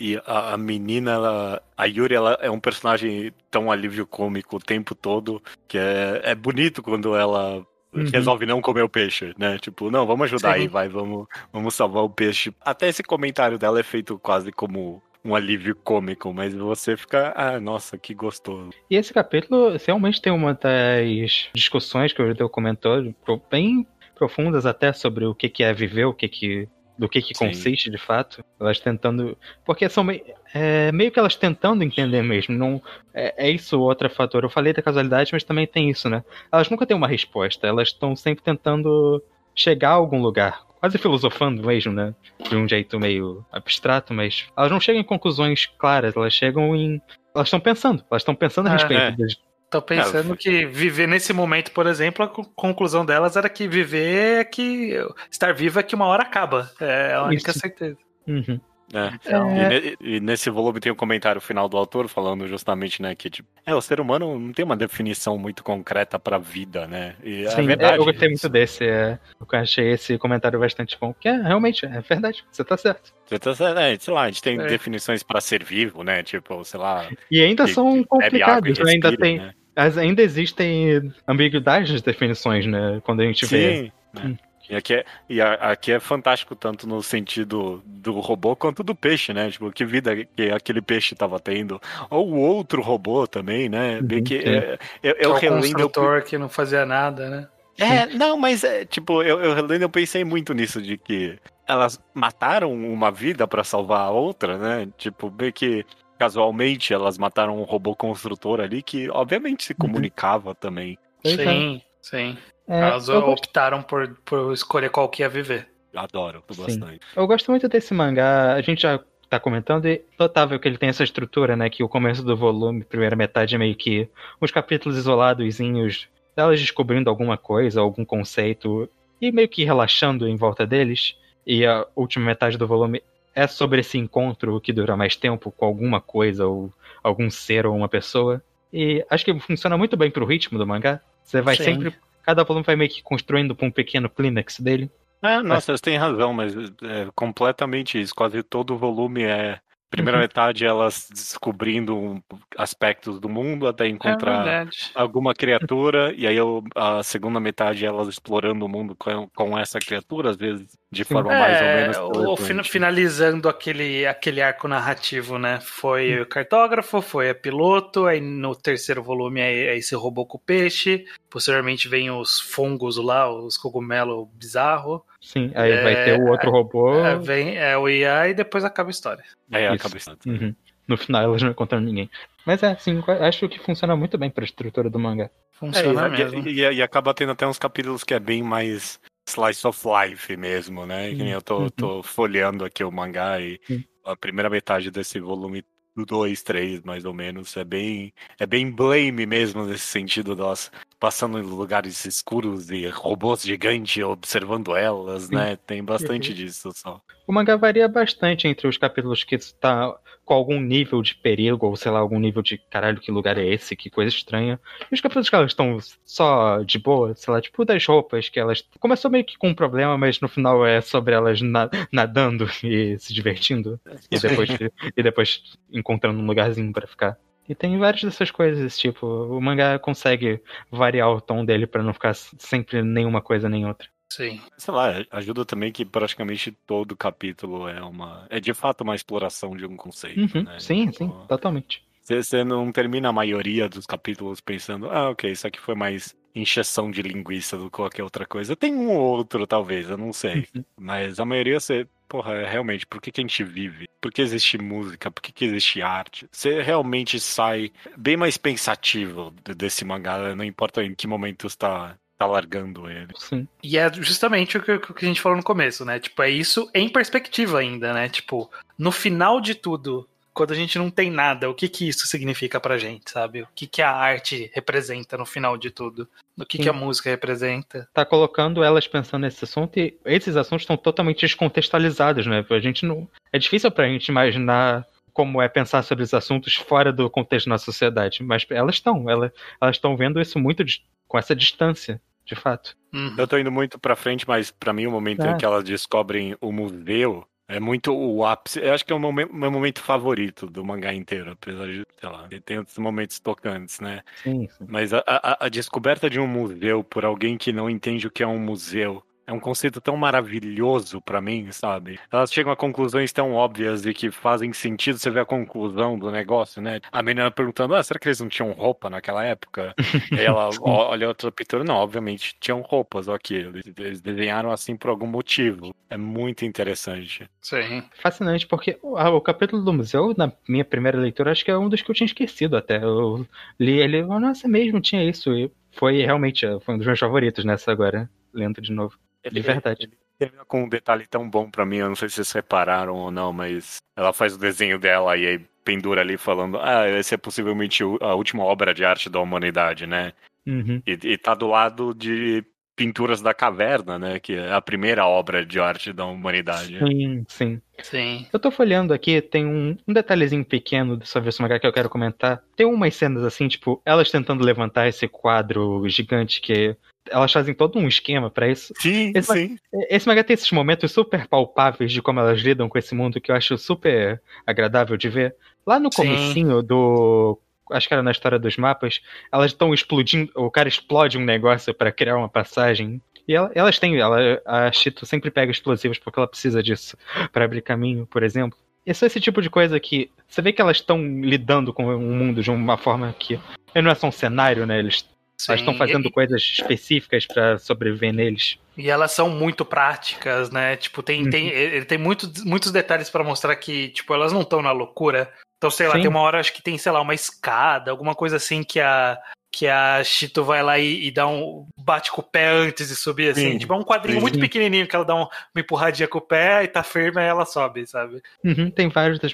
E a, a menina, ela, a Yuri, ela é um personagem tão alívio cômico o tempo todo, que é, é bonito quando ela Uhum. resolve não comer o peixe, né? Tipo, não, vamos ajudar Sim. aí, vai, vamos, vamos salvar o peixe. Até esse comentário dela é feito quase como um alívio cômico, mas você fica, ah, nossa, que gostoso. E esse capítulo realmente tem uma das discussões que o Judeu comentou, pro- bem profundas até sobre o que, que é viver, o que que, do que, que Sim. consiste de fato. Elas tentando. Porque são meio, é, meio que elas tentando entender mesmo. Não, é, é isso outro fator. Eu falei da casualidade, mas também tem isso, né? Elas nunca têm uma resposta, elas estão sempre tentando chegar a algum lugar. Quase filosofando mesmo, né? De um jeito meio abstrato, mas elas não chegam em conclusões claras, elas chegam em. Elas estão pensando, elas estão pensando a Ah, respeito é. das- Tô pensando que viver nesse momento, por exemplo, a co- conclusão delas era que viver é que. estar vivo é que uma hora acaba. É a única Isso. certeza. Uhum. Né? Então, E, ne- e nesse volume tem um comentário final do autor falando justamente, né, que tipo, é, o ser humano não tem uma definição muito concreta pra vida, né? E é Sim, verdade. é, eu gostei muito desse. É, eu achei esse comentário bastante bom. Que é, realmente, é verdade. Você tá certo. Você tá certo, é, sei lá, a gente tem É. definições pra ser vivo, né? Tipo, sei lá, E ainda que- são bebe água e complicados, né? ainda respira, tem. né? Ainda existem ambiguidades nas definições, né? Quando a gente vê. Sim. E aqui é, e a- aqui é fantástico, tanto no sentido do robô quanto do peixe, né? Tipo, que vida que aquele peixe tava tendo. Ou o outro robô também, né? Uhum, que sim. é, eu, Que é eu o relendo. eu- construtor que não fazia nada, né? É, não, mas é, tipo, eu, eu relendo, eu pensei muito nisso, de que elas mataram uma vida pra salvar a outra, né? Tipo, bem que casualmente elas mataram um robô construtor ali que obviamente se comunicava também. Pois é. sim, sim. É, Elas gosto, optaram por, por escolher qual que ia viver. Adoro Sim. bastante. eu gosto muito desse mangá. A gente já tá comentando e notável que ele tem essa estrutura, né? Que o começo do volume, primeira metade, é meio que uns capítulos isoladozinhos delas descobrindo alguma coisa, algum conceito e meio que relaxando em volta deles. E a última metade do volume é sobre esse encontro que dura mais tempo com alguma coisa ou algum ser ou uma pessoa. E acho que funciona muito bem pro ritmo do mangá. Você vai Sim. sempre. Cada volume vai meio que construindo pra um pequeno clímax dele. É, nossa, você tem razão, mas é completamente isso. Quase todo o volume é. Primeira Uhum. metade elas descobrindo um- aspectos do mundo até É encontrar verdade. alguma criatura, e aí eu- a segunda metade elas explorando o mundo com, com essa criatura, às vezes de forma mais ou É, menos. o, penetrante. fin- finalizando aquele, aquele arco narrativo, né? Foi Hum. o cartógrafo, foi a piloto, aí no terceiro volume é, é esse robô com peixe, posteriormente vem os fungos lá, os cogumelos bizarros, Sim, aí É, vai ter o outro robô. é, vem é, o IA e depois acaba a história. É, a Isso. cabeça. Uhum. No final elas não encontram ninguém. Mas é, sim, acho que funciona muito bem pra estrutura do mangá. Funciona É, e- mesmo. e, e- e acaba tendo até uns capítulos que é bem mais slice of life mesmo, né? Que nem eu tô, Uhum. tô folheando aqui o mangá e a primeira metade desse volume do 2, 3, mais ou menos, é bem é bem blame mesmo nesse sentido delas passando em lugares escuros e robôs gigantes observando elas, Sim. né? Tem bastante Uhum. disso só. O mangá varia bastante entre os capítulos que está com algum nível de perigo, ou sei lá, algum nível de caralho, que lugar é esse, que coisa estranha. E os capítulos que elas estão só de boa, sei lá, tipo das roupas, que elas. Começou meio que com um problema, mas no final é sobre elas na- nadando e se divertindo. E depois, e depois encontrando um lugarzinho pra ficar. E tem várias dessas coisas, tipo, o mangá consegue variar o tom dele pra não ficar sempre nenhuma coisa nem outra. Sim. Sei lá, ajuda também que praticamente todo capítulo é uma é de fato uma exploração de um conceito, Uhum, né? sim, Tipo, sim, totalmente. Você não termina a maioria dos capítulos pensando, ah, ok, isso aqui foi mais encheção de linguiça do que qualquer outra coisa. Tem um ou outro, talvez, eu não sei. Uhum. Mas a maioria você, porra, é realmente, por que, que a gente vive? Por que existe música? Por que, que existe arte? Você realmente sai bem mais pensativo de- desse mangá, não importa em que momento está tá largando ele. Sim. E é justamente o que, o que a gente falou no começo, né? Tipo, é isso em perspectiva ainda, né? Tipo, no final de tudo, quando a gente não tem nada, o que que isso significa pra gente, sabe? O que que a arte representa no final de tudo? O que Sim. que a música representa? tá colocando elas pensando nesse assunto e esses assuntos estão totalmente descontextualizados, né? A gente não. É difícil pra gente imaginar como é pensar sobre os assuntos fora do contexto da sociedade, mas elas estão, elas estão vendo isso muito dis- com essa distância, de fato. Uhum. Eu tô indo muito pra frente, mas pra mim o momento Ah. em que elas descobrem o museu é muito o ápice. Eu acho que é o momento, meu momento favorito do mangá inteiro, apesar de, sei lá, tem outros momentos tocantes, né? Sim, sim. Mas a, a- a descoberta de um museu por alguém que não entende o que é um museu é um conceito tão maravilhoso pra mim, sabe? Elas chegam a conclusões tão óbvias e que fazem sentido. Você vê a conclusão do negócio, né? A menina perguntando: ah, será que eles não tinham roupa naquela época? e aí ela olha outra pintura: não, obviamente tinham roupas, ok. Eles, eles desenharam assim por algum motivo. É muito interessante. Sim. Fascinante, porque o, capítulo do museu, na minha primeira leitura, acho que é um dos que eu tinha esquecido até. Eu li ele, nossa, mesmo, tinha isso. E foi realmente, foi um dos meus favoritos nessa agora, lendo de novo. De verdade. Ele termina com um detalhe tão bom pra mim, eu não sei se vocês repararam ou não, mas ela faz o desenho dela e aí pendura ali falando: ah, essa é possivelmente a última obra de arte da humanidade, né? Uhum. E, e tá do lado de Pinturas da Caverna, né? Que é a primeira obra de arte da humanidade. Sim, sim. Sim. Eu tô folheando aqui, tem um, um detalhezinho pequeno esse mangá que eu quero comentar. Tem umas cenas assim, tipo, elas tentando levantar esse quadro gigante que elas fazem todo um esquema pra isso. Sim, Esse- sim. Esse mangá tem esses momentos super palpáveis de como elas lidam com esse mundo que eu acho super agradável de ver. Lá no Sim. comecinho do. Acho que era na história dos mapas, elas estão explodindo. O cara explode um negócio pra criar uma passagem. E ela- elas têm, ela, a Chito sempre pega explosivos porque ela precisa disso pra abrir caminho, por exemplo. E é só esse tipo de coisa que você vê que elas estão lidando com o mundo de uma forma que não é só um cenário, né? Eles Sim, elas estão fazendo e, coisas específicas pra sobreviver neles. e elas são muito práticas, né? Tipo, tem, Uhum. tem, ele tem muitos muitos detalhes pra mostrar que, tipo, elas não estão na loucura. Então, sei lá, Sim. tem uma hora, acho que tem, sei lá, uma escada, alguma coisa assim que a. Que a Chito vai lá e, e dá um. bate com o pé antes de subir, assim. Sim. Tipo, é um quadrinho Sim. muito pequenininho que ela dá um- uma empurradinha com o pé e tá firme, aí ela sobe, sabe? Uhum, tem vários das.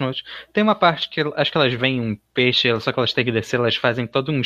Tem uma parte que acho que elas veem um peixe, só que elas têm que descer, elas fazem todo um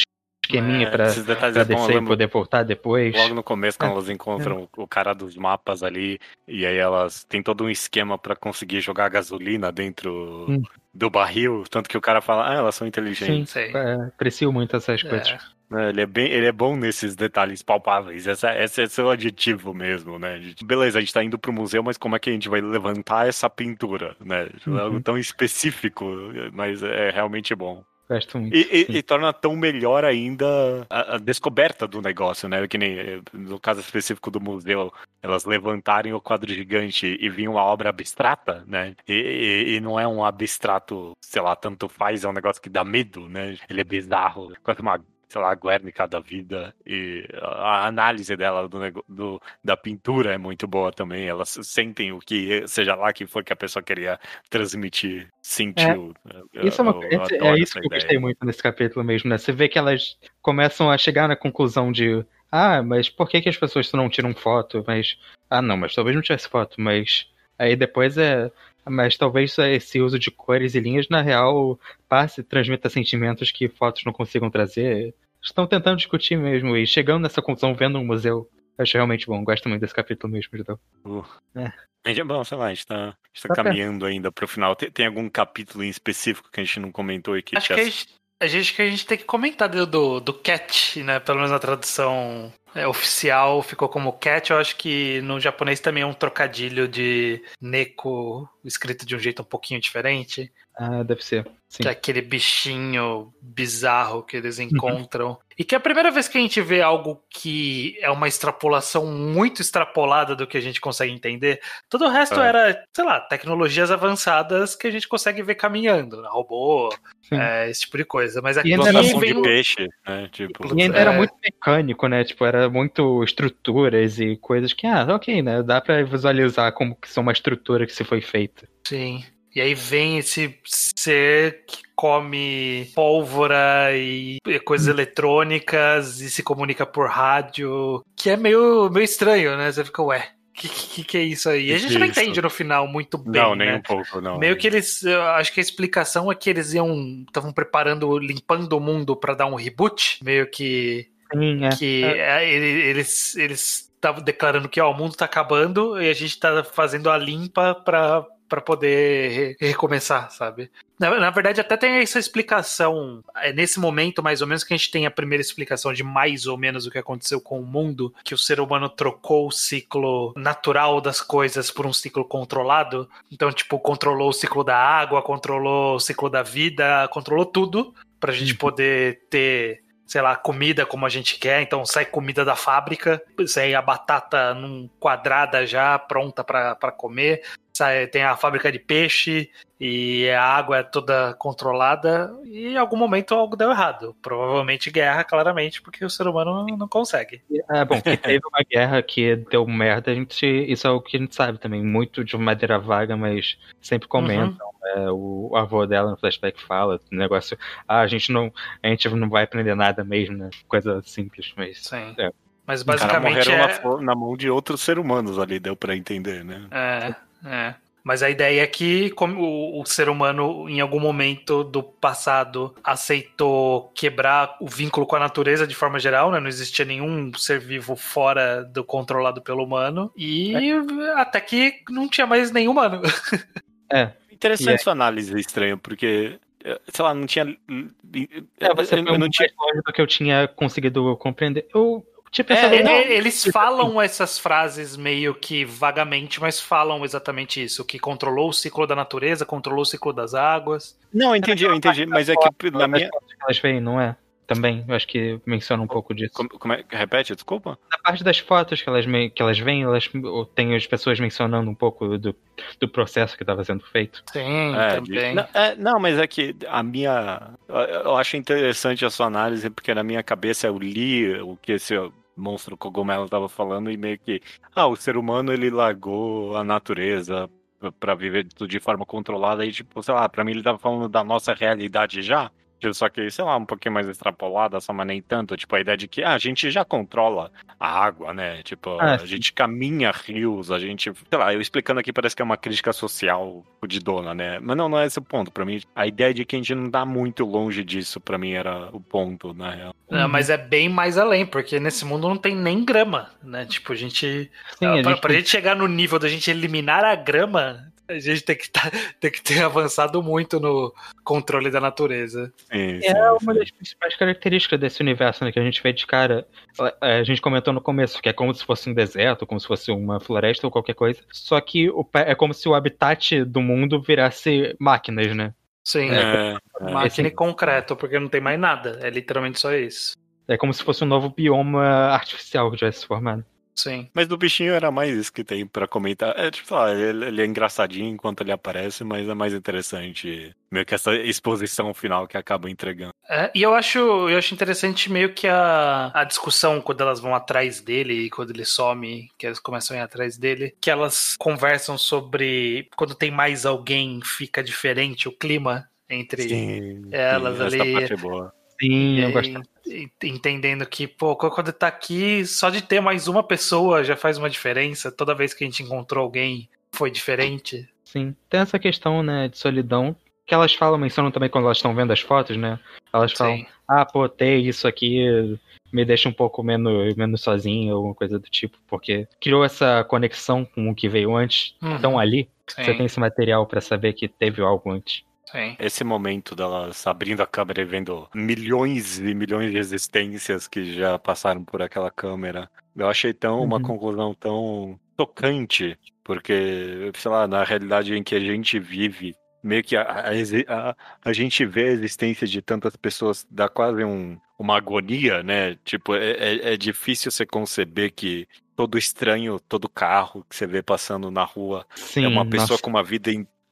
esqueminha É, pra, esses detalhes pra é descer e poder voltar depois. Logo no começo, quando É. elas encontram o cara dos mapas ali, e aí elas têm todo um esquema pra conseguir jogar gasolina dentro Hum. do barril, tanto que o cara fala, ah, elas são Sim, inteligentes. Sei. é, aprecio muito essas coisas. É. Ele, é bem, ele é bom nesses detalhes palpáveis, essa, esse é seu adjetivo mesmo, né? De- beleza, a gente tá indo pro museu, mas como é que a gente vai levantar essa pintura, né? É algo Uhum. tão específico, mas é realmente bom. Gosto muito. E, e- e torna tão melhor ainda a, a descoberta do negócio, né? Que nem no caso específico do museu, elas levantarem o quadro gigante e vir uma obra abstrata, né? E- e não é um abstrato, sei lá, tanto faz, é um negócio que dá medo, né? Ele é bizarro, quase uma sei lá, Guernica da vida e a análise dela do, do- da pintura é muito boa também. Elas sentem o que seja lá que for que a pessoa queria transmitir, sentiu. Isso é, uma, Eu- eu esse- adoro é isso que eu ideia. gostei muito nesse capítulo mesmo, né? Você vê que elas começam a chegar na conclusão de ah, mas por que, que as pessoas não tiram foto? Mas. Ah, não, mas talvez não tivesse foto, mas. Aí depois é. Mas talvez esse uso de cores e linhas, na real, passe, transmita sentimentos que fotos não consigam trazer. Estão tentando discutir mesmo e chegando nessa conclusão vendo um museu. Acho realmente bom, gosto muito desse capítulo mesmo, então. A gente, bom, sei lá, a gente tá, a gente tá Tá caminhando ainda pro final. Tem, tem algum capítulo em específico que a gente não comentou e que Acho que a gente, a gente que a gente tem que comentar do, do, do cat, né? Pelo menos na tradução é, oficial ficou como cat. Eu acho que no japonês também é um trocadilho de neko escrito de um jeito um pouquinho diferente. Ah, deve ser. Sim. Que é aquele bichinho bizarro que eles encontram. E que é a primeira vez que a gente vê algo que é uma extrapolação muito extrapolada do que a gente consegue entender. Todo o resto É. era, sei lá, tecnologias avançadas que a gente consegue ver caminhando, né? robô, é, esse tipo de coisa. Mas aqui E ainda plantação vem de peixe, né? Tipo, E ainda É. era muito mecânico, né? Tipo, era muito estruturas e coisas que, ah, ok, né? Dá pra visualizar como que são uma estrutura que se foi feita. Sim. E aí vem esse ser que come pólvora e coisas eletrônicas e se comunica por rádio, que é meio, meio estranho, né? Você fica, ué, que, que, que é isso aí? E a gente não entende no final muito bem, não, nem né? um pouco, não. Meio que eles. Eu acho que a explicação é que eles iam. estavam preparando, limpando o mundo pra dar um reboot. Meio que. Sim, é. que é, ele- eles eles estavam declarando que ó, o mundo tá acabando e a gente tá fazendo a limpa pra, pra poder re- recomeçar, sabe? Na, na verdade, até tem essa explicação. É nesse momento, mais ou menos, que a gente tem a primeira explicação de mais ou menos o que aconteceu com o mundo, que o ser humano trocou o ciclo natural das coisas por um ciclo controlado. Então, tipo, controlou o ciclo da água, controlou o ciclo da vida, controlou tudo pra gente Uhum. poder ter sei lá, comida como a gente quer, então sai comida da fábrica, sai a batata num quadrada já pronta pra comer, sai, tem a fábrica de peixe e a água é toda controlada e em algum momento algo deu errado. Provavelmente guerra, claramente, porque o ser humano não consegue. É bom, que teve uma guerra que deu merda, a gente, isso é o que a gente sabe também. Muito de maneira vaga, mas sempre comentam. é, o avô dela no flashback fala, o negócio, ah, a gente não, a gente não vai aprender nada mesmo, né? Coisa simples, mas. Sim. É. Mas basicamente morreram é... na, na mão de outros seres humanos ali, deu pra entender, né? É, é. Mas a ideia é que como o, o ser humano, em algum momento do passado, aceitou quebrar o vínculo com a natureza de forma geral, né? Não existia nenhum ser vivo fora do controlado pelo humano. E até que não tinha mais nenhum humano. É, Interessante E sua análise estranha, porque, eh, sei lá, não tinha. é você eu, foi eu não tinha. mais longe do que eu tinha conseguido compreender. Eu tinha É, ele- não, eles falam essas frases meio que vagamente, mas falam exatamente isso: que controlou o ciclo da natureza, controlou o ciclo das águas. Não, eu entendi, eu entendi, mas é que na minha. fotos que elas veem, não é? também. Eu acho que menciona um pouco disso. Como, como é, repete, desculpa? Na parte das fotos que elas, me- que elas veem, elas tem as pessoas mencionando um pouco do, do processo que estava sendo feito. Sim, É, de- também. não, é, não, mas é que a minha. eu- Eu acho interessante a sua análise, porque na minha cabeça eu li o que esse monstro cogumelo estava falando e meio que. Ah, o ser humano ele largou a natureza pra viver tudo de forma controlada e, tipo, sei lá, pra mim ele tava falando da nossa realidade já. Tipo, Só que, sei lá, um pouquinho mais extrapolada, só, mas nem tanto. Tipo, a ideia de que ah, a gente já controla a água, né? Tipo, Ah, a sim. gente caminha rios, a gente. Sei lá, eu explicando aqui parece que é uma crítica social de dona, né? Mas não, não é esse o ponto. Pra mim, a ideia de que a gente não tá muito longe disso, pra mim, era o ponto, na real. Não, mas é bem mais além, porque nesse mundo não tem nem grama, né? Tipo, a gente. Sim, a pra, gente pra gente chegar no nível da gente eliminar a grama, a gente tem que, tá, tem que ter avançado muito no controle da natureza. Sim, É sim, uma sim. das principais características desse universo, né? Que a gente vê de cara. É, A gente comentou no começo, que é como se fosse um deserto, como se fosse uma floresta ou qualquer coisa. Só que o é como se o habitat do mundo virasse máquinas, né? Sim, É, é. máquina e concreto, porque não tem mais nada. É literalmente só isso. É como se fosse um novo bioma artificial que tivesse se formado. Sim. Mas do bichinho era mais isso que tem pra comentar. É tipo, lá, ele, ele é engraçadinho enquanto ele aparece, mas é mais interessante meio que essa exposição final que acaba entregando. É, e eu acho, eu acho interessante meio que a, a discussão quando elas vão atrás dele e quando ele some, que elas começam a ir atrás dele, que elas conversam sobre quando tem mais alguém fica diferente o clima entre Sim, elas sim, ali- Essa parte é boa. Sim, eu aí, gosto. entendendo que, pô, quando tá aqui, só de ter mais uma pessoa já faz uma diferença. Toda vez que a gente encontrou alguém foi diferente. Sim. Tem essa questão, né, de solidão. Que elas falam, mencionam também quando elas estão vendo as fotos, né? Elas falam, Sim. ah, pô, ter isso aqui me deixa um pouco menos, menos sozinho, alguma coisa do tipo, porque criou essa conexão com o que veio antes. Uhum. Então ali, Sim, você tem esse material pra saber que teve algo antes. Sim. Esse momento delas abrindo a câmera e vendo milhões e milhões de existências que já passaram por aquela câmera, eu achei tão uma Uhum. conclusão tão tocante, porque, sei lá, na realidade em que a gente vive, meio que a, a, a- a gente vê a existência de tantas pessoas, dá quase um, uma agonia, né? Tipo, é, é- é difícil você conceber que todo estranho, todo carro que você vê passando na rua Sim, é uma pessoa nossa. com uma vida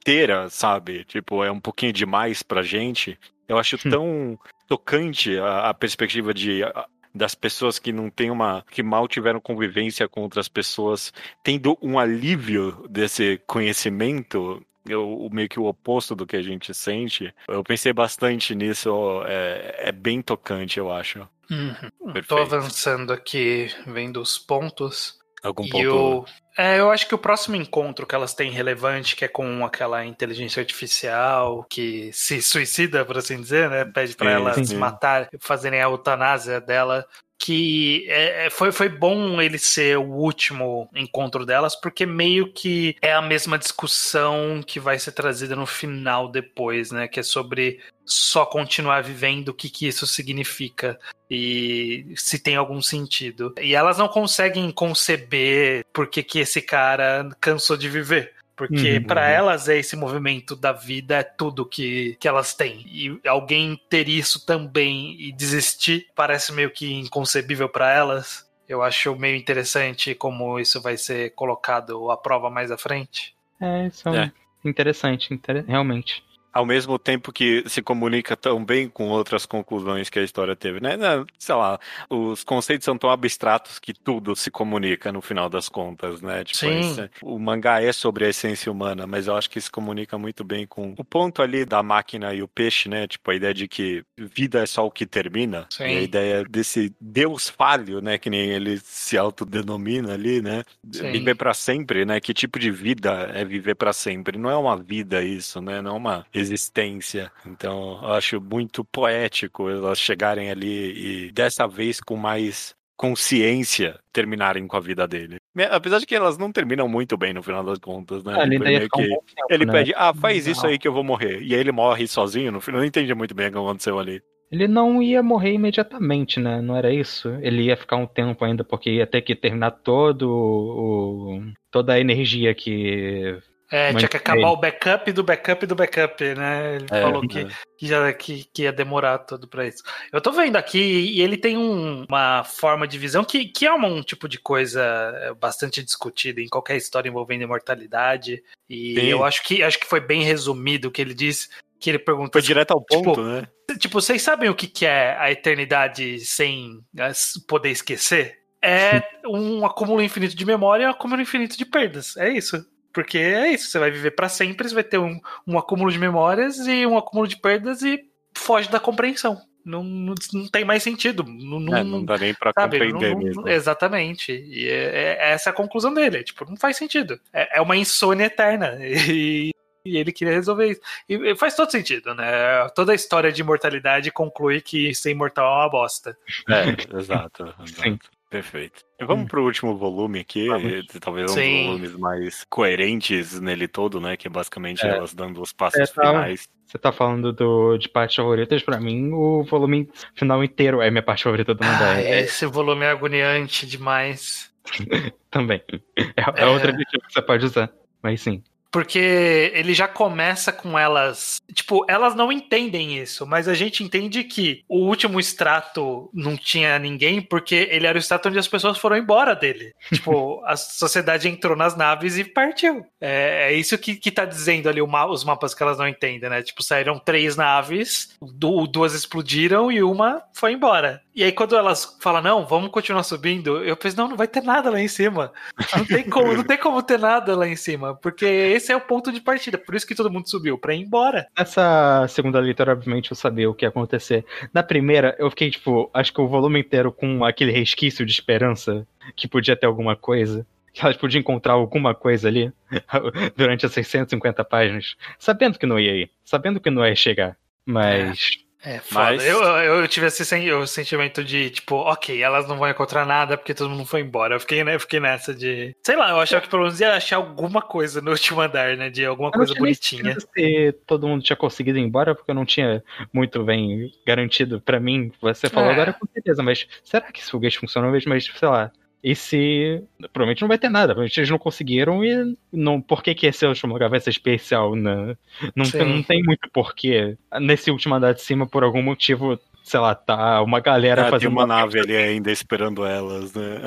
inteira, sabe? Tipo, é um pouquinho demais pra gente. Eu acho Hum. tão tocante a, a perspectiva de a- das pessoas que não têm uma que mal tiveram convivência com outras pessoas, tendo um alívio desse conhecimento, eu, o- meio que o oposto do que a gente sente. Eu pensei bastante nisso, é, é bem tocante, eu acho. Uhum. Tô avançando aqui, vendo os pontos. Algum E ponto eu, é, eu acho que o próximo encontro que elas têm relevante, que é com aquela inteligência artificial que se suicida, por assim dizer, né? Pede Sim, elas sim. matar, fazerem a eutanásia dela. Que é, é, foi, foi bom ele ser o último encontro delas, porque meio que é a mesma discussão que vai ser trazida no final depois, né? Que é sobre só continuar vivendo o que, que isso significa e se tem algum sentido. E elas não conseguem conceber por que, que esse cara cansou de viver. Porque Uhum. pra elas é esse movimento da vida, é tudo que, que elas têm. E alguém ter isso também e desistir parece meio que inconcebível pra elas. Eu acho meio interessante como isso vai ser colocado à prova mais à frente. É, isso é, É. interessante, inter- realmente. Ao mesmo tempo que se comunica tão bem com outras conclusões que a história teve, né? Sei lá, os conceitos são tão abstratos que tudo se comunica no final das contas, né? Tipo, Sim. esse- o mangá é sobre a essência humana, mas eu acho que se comunica muito bem com o ponto ali da máquina e o peixe, né? Tipo, a ideia de que vida é só o que termina. Sim. E a ideia desse Deus falho, né? Que nem ele se autodenomina ali, né? Sim. Viver pra sempre, né? Que tipo de vida é viver pra sempre? Não é uma vida isso, né? Não é uma existência. Então, eu acho muito poético elas chegarem ali e dessa vez com mais consciência terminarem com a vida dele. Apesar de que elas não terminam muito bem no final das contas, né? Ah, ele Tipo, um que- bom tempo, ele né? pede, ah, faz isso Não. aí que eu vou morrer. E aí ele morre sozinho no final. Eu não entendi muito bem o que aconteceu ali. Ele não ia morrer imediatamente, né? Não era isso? Ele ia ficar um tempo ainda, porque ia ter que terminar todo o. toda a energia que É, tinha que acabar o backup do backup do backup, né? Ele É, falou que, que, já, que, que ia demorar tudo pra isso. Eu tô vendo aqui e ele tem um- uma forma de visão que, que é uma- um tipo de coisa é, bastante discutida em qualquer história envolvendo imortalidade. E Sim. eu acho que acho que foi bem resumido o que ele disse. Que ele perguntou Foi direto ao ponto, Tipo, né? Tipo, vocês sabem o que, que é a eternidade sem eh, poder esquecer? É um acúmulo infinito de memória e um acúmulo infinito de perdas. É isso. Porque é isso. Você vai viver pra sempre, você vai ter um, um acúmulo de memórias e um acúmulo de perdas e foge da compreensão. Não, não, não tem mais sentido. Não, não, É, não dá nem pra sabe? compreender Não- não- mesmo. exatamente. E é, é- essa é a conclusão dele. Tipo, não faz sentido. É, é uma insônia eterna. E, e ele queria resolver isso. E, e faz todo sentido, né? Toda a história de imortalidade conclui que ser imortal é uma bosta. É, exato. exato. Perfeito. Vamos pro último volume aqui, Vamos. talvez um Sim. dos volumes mais coerentes nele todo, né? Que é basicamente É. elas dando os passos É, tá. finais. Você tá falando do, de partes favoritas, pra mim, o volume final inteiro é minha parte favorita do mangá. Ah, É- esse volume é agoniante demais. Também. É, é É. outro adjetivo que você pode usar. Mas sim. Porque ele já começa com elas. Tipo, elas não entendem isso, mas a gente entende que o último extrato não tinha ninguém porque ele era o extrato onde as pessoas foram embora dele. Tipo, a sociedade entrou nas naves e partiu. É, é isso que, que tá dizendo ali o ma- os mapas que elas não entendem, né? Tipo, saíram três naves, du- duas explodiram e uma foi embora. E aí, quando elas falam, não, vamos continuar subindo, eu pensei, não, não vai ter nada lá em cima. Não tem como, não tem como ter nada lá em cima, porque esse é o ponto de partida. Por isso que todo mundo subiu, pra ir embora. Nessa segunda leitura, obviamente, eu sabia o que ia acontecer. Na primeira, eu fiquei, tipo, acho que o volume inteiro com aquele resquício de esperança que podia ter alguma coisa. Que elas podiam encontrar alguma coisa ali durante as 650 páginas. Sabendo que não ia ir. Sabendo que não ia chegar. Mas. É, foda. Mas- Eu, eu tive esse sen- o sentimento de, tipo, ok, elas não vão encontrar nada porque todo mundo foi embora. Eu fiquei, né, eu fiquei nessa de. Sei lá, eu achava que pelo menos ia achar alguma coisa no último andar, né? De alguma Eu não coisa bonitinha. se todo mundo tinha conseguido ir embora, porque eu não tinha muito bem garantido pra mim. Você falou É. agora com certeza, mas será que esse foguete funcionou mesmo? Mas, sei lá. E se. Provavelmente não vai ter nada, provavelmente eles não conseguiram e não, por que, que esse último lugar vai ser especial? Né? Não, tem, não tem muito porquê. Nesse último andar de cima, por algum motivo, sei lá, tá uma galera Ah, tem fazendo uma nave ali ainda esperando elas, né?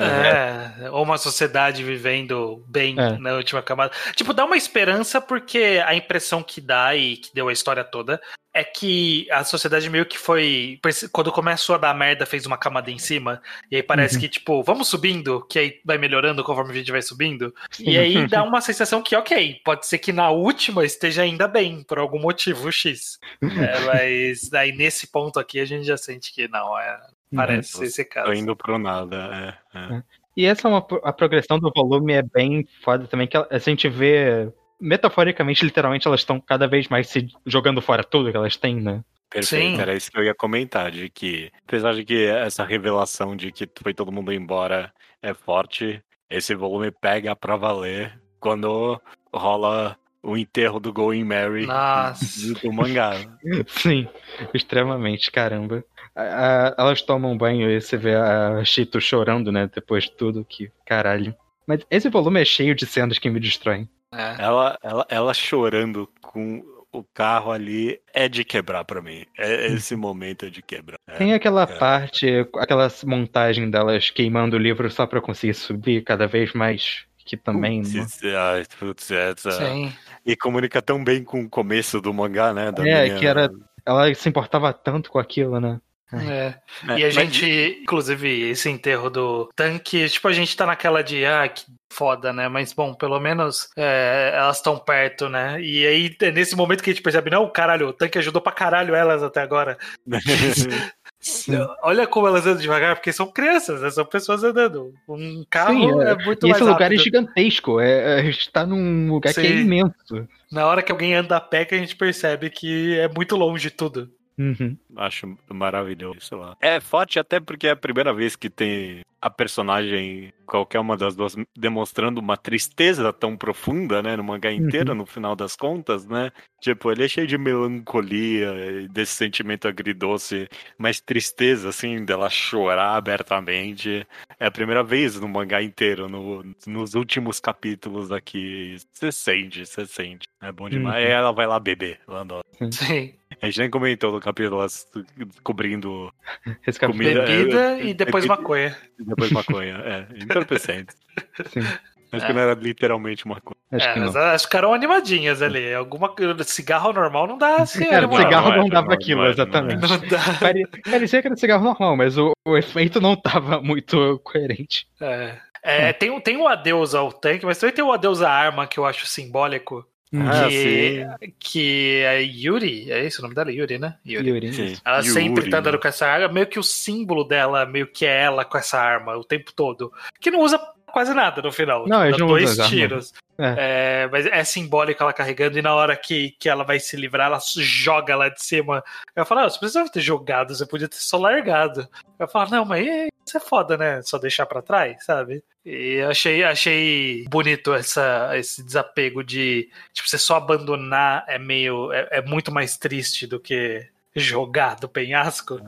É, ou uma sociedade vivendo bem É. na última camada. Tipo, dá uma esperança porque a impressão que dá e que deu a história toda é que a sociedade meio que foi. Quando começou a dar merda, fez uma camada em cima. E aí parece Uhum. que, tipo, vamos subindo, que aí vai melhorando conforme a gente vai subindo. E aí dá uma sensação que, ok, pode ser que na última esteja ainda bem, por algum motivo X. É, mas daí nesse ponto aqui a gente já sente que não, é, parece ser esse caso. Tô indo pro nada, é. é. E essa é uma, a progressão do volume é bem foda também, que a gente vê, metaforicamente, literalmente, elas estão cada vez mais se jogando fora tudo que elas têm, né? Perfeito, Sim. era isso que eu ia comentar, de que, apesar de que essa revelação de que foi todo mundo embora é forte, esse volume pega pra valer quando rola o enterro do Going Mary Nossa. do mangá. Sim, extremamente, caramba. A- a- elas tomam banho e você vê a Chito chorando, né, depois de tudo, que caralho. Mas esse volume é cheio de cenas que me destroem. É. Ela, ela, ela chorando com o carro ali é de quebrar pra mim. É, esse momento é de quebrar. É. Tem aquela é. parte, aquela montagem delas queimando o livro só pra conseguir subir cada vez mais, que também... Putz, isso- ai, putz, essa- Sim. E comunica tão bem com o começo do mangá, né? É, menina- que era- Ela se importava tanto com aquilo, né? É. É, E a mas- gente, inclusive, esse enterro do tanque, tipo, a gente tá naquela de, ah, que foda, né? Mas, bom, pelo menos é, elas estão perto, né? E aí, é nesse momento que a gente percebe, não, caralho, o tanque ajudou pra caralho elas até agora. Olha como elas andam devagar, porque são crianças, né? São pessoas andando. Um carro Sim, é, é. muito E mais esse lugar rápido. é gigantesco, é, é, está num lugar que é Sim. imenso. Na hora que alguém anda a pé, que a gente percebe que é muito longe tudo. Uhum. Acho maravilhoso, sei lá. É forte até porque é a primeira vez que tem a personagem, qualquer uma das duas, demonstrando uma tristeza tão profunda, né, no mangá inteiro, no final das contas, né? Tipo, ele é cheio de melancolia, desse sentimento agridoce, mas tristeza, assim, dela chorar abertamente. É a primeira vez no mangá inteiro, no- nos últimos capítulos aqui. Você sente, você sente. É bom demais. Uhum. Aí ela vai lá beber, Landó. Sim. A gente nem comentou no capítulo cobrindo Esse capítulo, Comida- Bebida é, e depois bebida- maconha. depois maconha. É, entorpecente. sim. Acho que não era literalmente maconha. Acho É, que mas elas ficaram animadinhas ali. Alguma cigarro normal não dá assim, Era, animal. cigarro não é, não dava é, aquilo, é, exatamente. Não dá. Pare- Parecia que era cigarro normal, mas o, o efeito não tava muito coerente. É. É, tem, um- tem um adeus ao tanque, mas também tem um adeus à arma que eu acho simbólico. Ah, que, que é Yuri, é isso o nome dela? Yuri, né? Yuri. Yuri. Sim. Ela Yuri, sempre tá né? andando com essa arma, meio que o símbolo dela, meio que é ela com essa arma o tempo todo. Que não usa quase nada no final. Não, tipo, dá dois tiros. É, mas é simbólico ela carregando, e na hora que, que ela vai se livrar, ela joga lá de cima. Eu falo, ah, você precisava ter jogado, você podia ter só largado. Eu falo, não, mas isso é foda, né? Só deixar pra trás, sabe? E eu achei, achei bonito essa, esse desapego de tipo, você só abandonar é meio. é, é muito mais triste do que jogar do penhasco.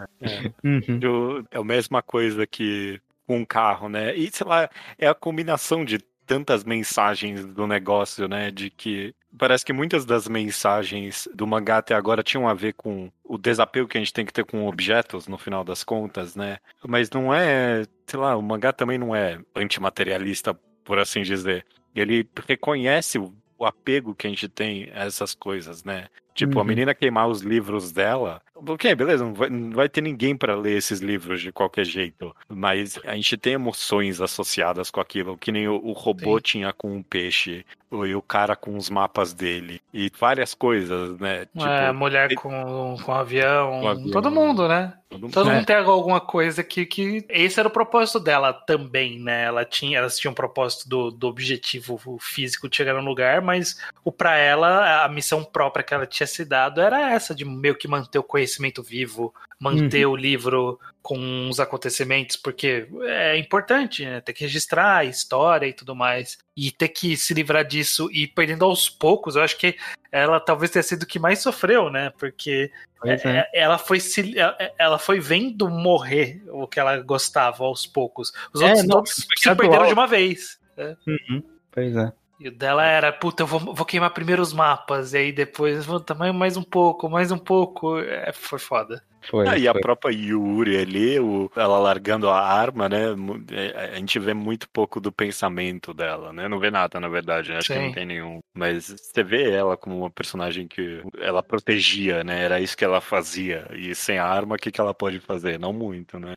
Uhum. Eu- É a mesma coisa que com um carro, né? E sei lá, é a combinação de tantas mensagens do negócio, né? De que parece que muitas das mensagens do mangá até agora tinham a ver com o desapego que a gente tem que ter com objetos no final das contas, né? Mas não é, sei lá, o mangá também não é antimaterialista, por assim dizer. Ele reconhece o, apego que a gente tem a essas coisas, né? Tipo, a Uhum. menina queimar os livros dela. Ok, beleza, não vai, não vai ter ninguém pra ler esses livros de qualquer jeito. Mas a gente tem emoções associadas com aquilo, que nem o, o robô Sim. tinha com o peixe, e o cara com os mapas dele. E várias coisas, né? Tipo, é, mulher com, com avião, Com avião. todo mundo, né? todo- Todo É. mundo tem alguma coisa que, que. Esse era o propósito dela também, né? Ela tinha, elas tinham um propósito do, do objetivo físico de chegar no lugar, mas o para ela, a missão própria que ela tinha se dado era essa, de meio que manter o conhecimento vivo, manter o livro com os acontecimentos, porque é importante, né? Ter que registrar a história e tudo mais. E ter que se livrar disso e ir perdendo aos poucos, eu acho que ela talvez tenha sido o que mais sofreu, né? Porque é. é, ela foi se, ela- ela foi vendo morrer o que ela gostava aos poucos. Os É, outros não, se gradual. perderam de uma vez. Uhum. Pois é. E o dela era, puta, eu vou, vou queimar primeiro os mapas, e aí depois, puta, mais, mais um pouco, mais um pouco. É, foi foda. Foi. Ah, e a própria Yuri ali, o- ela largando a arma, né? é, A gente vê muito pouco do pensamento dela, né? Não vê nada, na verdade, né? acho que Sim. não tem nenhum. Mas você vê ela como uma personagem que ela protegia, né? Era isso que ela fazia. E sem a arma, o que, que ela pode fazer? Não muito, né?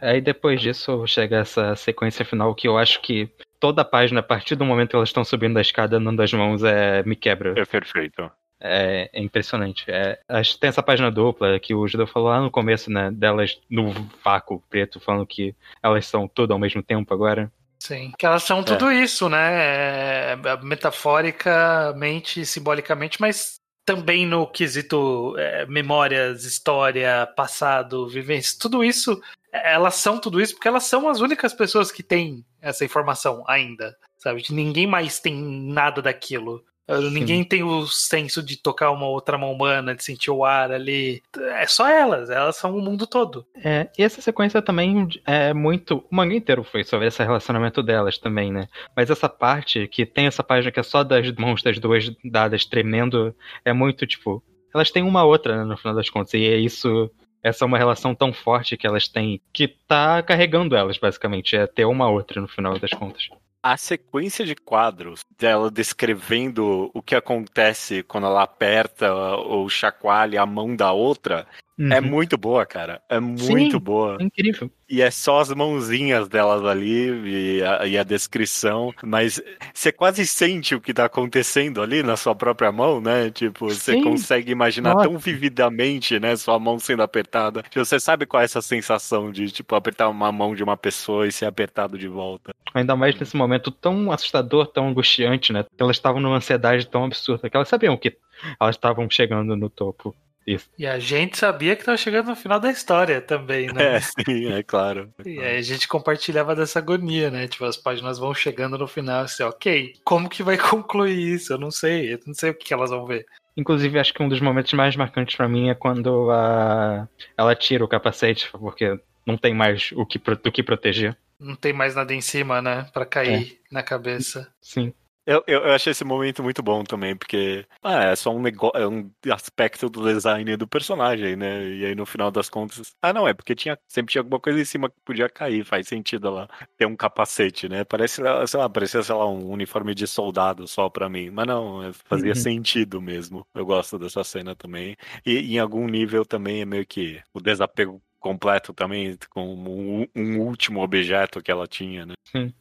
Aí depois disso chega essa sequência final que eu acho que toda a página, a partir do momento que elas estão subindo a escada andando as mãos, é, me quebra. É perfeito. É, é impressionante. É, tem essa página dupla que o Judeu falou lá no começo, né? Delas no vácuo preto, falando que elas são tudo ao mesmo tempo agora. Sim. Que elas são tudo isso, né? É, metaforicamente, simbolicamente, mas também no quesito é, memórias, história, passado, vivência, tudo isso, é, elas são tudo isso porque elas são as únicas pessoas que têm essa informação ainda, sabe? Ninguém mais tem nada daquilo. Ninguém tem o senso de tocar uma outra mão humana, de sentir o ar ali. É só elas, elas são o mundo todo. É, e essa sequência também é muito. O mangá inteiro foi sobre esse relacionamento delas também, né? Mas essa parte que tem essa página que é só das mãos das duas dadas tremendo, é muito tipo. Elas têm uma outra, né, no final das contas. E é isso. Essa é uma relação tão forte que elas têm que tá carregando elas, basicamente. É ter uma outra no final das contas. A sequência de quadros dela descrevendo o que acontece quando ela aperta ou chacoalha a mão da outra é Uhum. muito boa, cara. É muito Sim. boa. É incrível. E é só as mãozinhas delas ali e a, e a descrição, mas você quase sente o que tá acontecendo ali na sua própria mão, né? Tipo, você Sim. consegue imaginar Nossa. tão vividamente, né, sua mão sendo apertada. que Você sabe qual é essa sensação de, tipo, apertar uma mão de uma pessoa e ser apertado de volta. Ainda mais nesse momento tão assustador, tão angustiante, né? Elas estavam numa ansiedade tão absurda que elas sabiam que elas estavam chegando no topo. E a gente sabia que tava chegando no final da história também, né? É, sim, é claro. E aí a gente compartilhava dessa agonia, né? Tipo, as páginas vão chegando no final, assim, ok, como que vai concluir isso? Eu não sei, eu não sei o que, que elas vão ver. Inclusive, acho que um dos momentos mais marcantes pra mim é quando a... ela tira o capacete, porque não tem mais o que, pro- do que proteger. Não tem mais nada em cima, né? Pra cair na cabeça. Sim. Eu, eu, eu achei esse momento muito bom também, porque ah, é só um negócio, é um aspecto do design do personagem, né? E aí no final das contas. Ah, não, é porque tinha, sempre tinha alguma coisa em cima que podia cair, faz sentido ela ter um capacete, né? Parece, sei lá, parecia, sei lá, um uniforme de soldado só pra mim. Mas não, é- fazia Uhum. sentido mesmo. Eu gosto dessa cena também. E em algum nível também é meio que o desapego completo também, com um, um último objeto que ela tinha, né?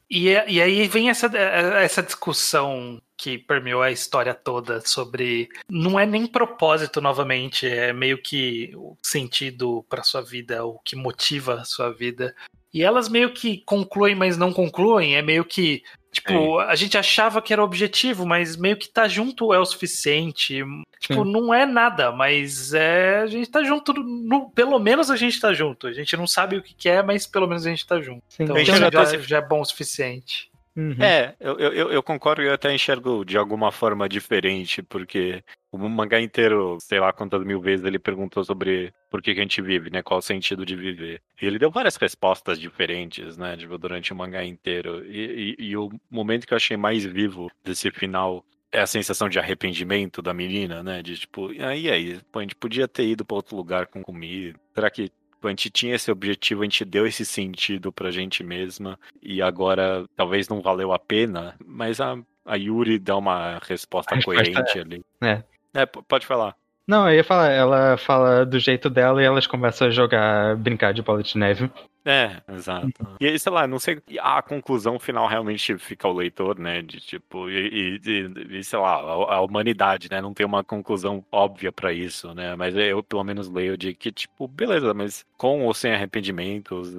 E, e aí vem essa, essa discussão que permeou a história toda sobre. Não é nem propósito, novamente, é meio que o sentido para sua vida, o que motiva a sua vida. E elas meio que concluem, mas não concluem. É meio que. Tipo, a gente achava que era o objetivo, mas meio que tá junto é o suficiente. Tipo, Sim. não é nada, mas é. A gente tá junto. no- pelo menos a gente tá junto. A gente não sabe o que, que é, mas pelo menos a gente tá junto. Sim. Então já, já já, é bom o suficiente. Uhum. É, eu, eu, eu- eu concordo e eu até enxergo de alguma forma diferente, porque o mangá inteiro, sei lá quantas mil vezes ele perguntou sobre por que, que a gente vive, né? Qual o sentido de viver. E ele deu várias respostas diferentes, né? Tipo, durante o mangá inteiro. E, e- e o momento que eu achei mais vivo desse final é a sensação de arrependimento da menina, né? De tipo, ah, e aí? Pô, a gente podia ter ido pra outro lugar com comida. Será que a gente tinha esse objetivo, a gente deu esse sentido pra gente mesma e agora talvez não valeu a pena, mas a, a Yuri dá uma resposta A resposta coerente ali. é. É, pode falar. Não, eu ia falar, ela fala do jeito dela e elas começam a jogar, brincar de bola de neve. É, exato. E aí, sei lá, não sei. A conclusão final realmente fica o leitor, né? De tipo, e, e- e- sei lá, a, a humanidade, né? Não tem uma conclusão óbvia pra isso, né? Mas eu, pelo menos, leio de que, tipo, beleza, mas com ou sem arrependimentos,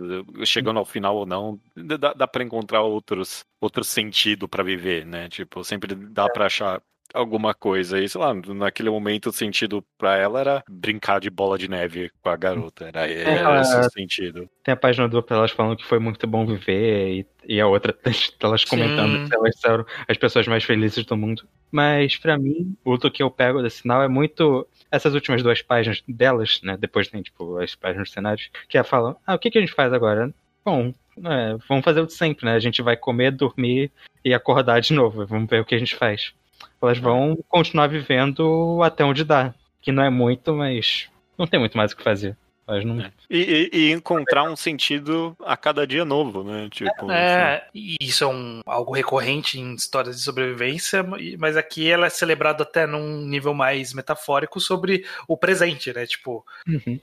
chegando ao final ou não, dá, dá pra encontrar outros, outro sentido pra viver, né? Tipo, sempre dá pra achar alguma coisa. E, sei lá, naquele momento o sentido pra ela era brincar de bola de neve com a garota. Era, era esse o sentido. Tem a página dupla elas falando que foi muito bom viver e, e a outra elas comentando Sim. que elas são as pessoas mais felizes do mundo. Mas pra mim, o que eu pego desse sinal é muito essas últimas duas páginas delas, né? Depois tem tipo as páginas dos cenários que ela fala: "Ah, o que que a gente faz agora?" Bom, é, vamos fazer o de sempre, né? A gente vai comer, dormir e acordar de novo. Vamos ver o que a gente faz. Elas vão continuar vivendo até onde dá, que não é muito, mas não tem muito mais o que fazer. Não É. E, e- e encontrar um sentido a cada dia novo, né? Tipo, É, e isso é um, algo recorrente em histórias de sobrevivência, mas aqui ela é celebrada até num nível mais metafórico sobre o presente, né? Tipo, Uhum.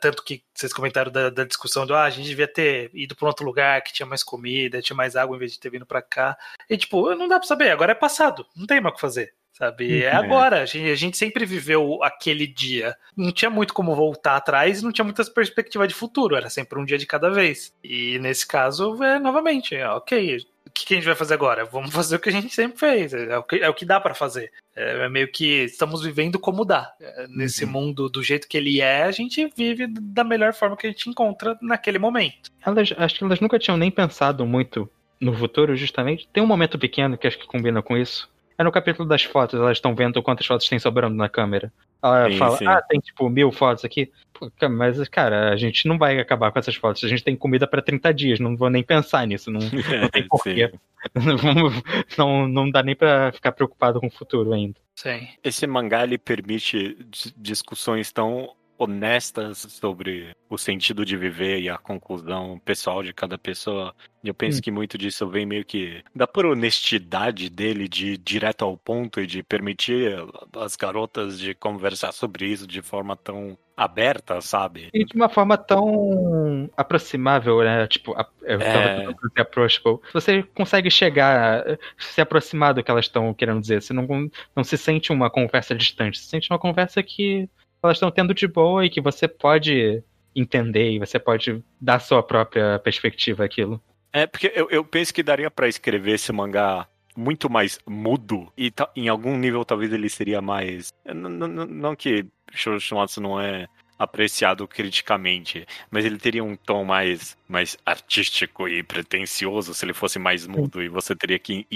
tanto que vocês comentaram da, da discussão do ah, a gente devia ter ido para outro lugar que tinha mais comida, tinha mais água em vez de ter vindo para cá. E tipo, não dá para saber, agora é passado, não tem mais o que fazer. Sabe? É Uhum. agora. A gente, a gente sempre viveu aquele dia. Não tinha muito como voltar atrás, não tinha muitas perspectivas de futuro. Era sempre um dia de cada vez. E nesse caso, é novamente, é, ok. O que, que a gente vai fazer agora? Vamos fazer o que a gente sempre fez. É o que, é o que dá para fazer. É, é meio que estamos vivendo como dá. É, nesse Uhum. mundo do jeito que ele é, a gente vive da melhor forma que a gente encontra naquele momento. Elas, acho que elas nunca tinham nem pensado muito no futuro, justamente. Tem um momento pequeno que acho que combina com isso. É no capítulo das fotos, elas estão vendo quantas fotos tem sobrando na câmera. Ela Sim, fala, sim. ah, tem tipo mil fotos aqui. Pô, mas, cara, a gente não vai acabar com essas fotos. A gente tem comida pra 30 dias, não vou nem pensar nisso. Não, não tem porquê. Não, não dá nem pra ficar preocupado com o futuro ainda. Sim. Esse mangá ele permite dis- discussões tão honestas sobre o sentido de viver e a conclusão pessoal de cada pessoa. Eu penso Hum. que muito disso vem meio que da pura honestidade dele de ir direto ao ponto e de permitir as garotas de conversar sobre isso de forma tão aberta, sabe? E de uma forma tão aproximável, né? Tipo, eu tava É. dizer approachable. Você consegue chegar, se aproximar do que elas estão querendo dizer. Você não, não se sente uma conversa distante. Você sente uma conversa que elas estão tendo de boa e que você pode entender e você pode dar sua própria perspectiva àquilo. É, porque eu, eu penso que daria pra escrever esse mangá muito mais mudo e em algum nível talvez ele seria mais. Não, que Shoujo Shumatsu não é apreciado criticamente, mas ele teria um tom mais, mais artístico e pretensioso se ele fosse mais mudo e você teria que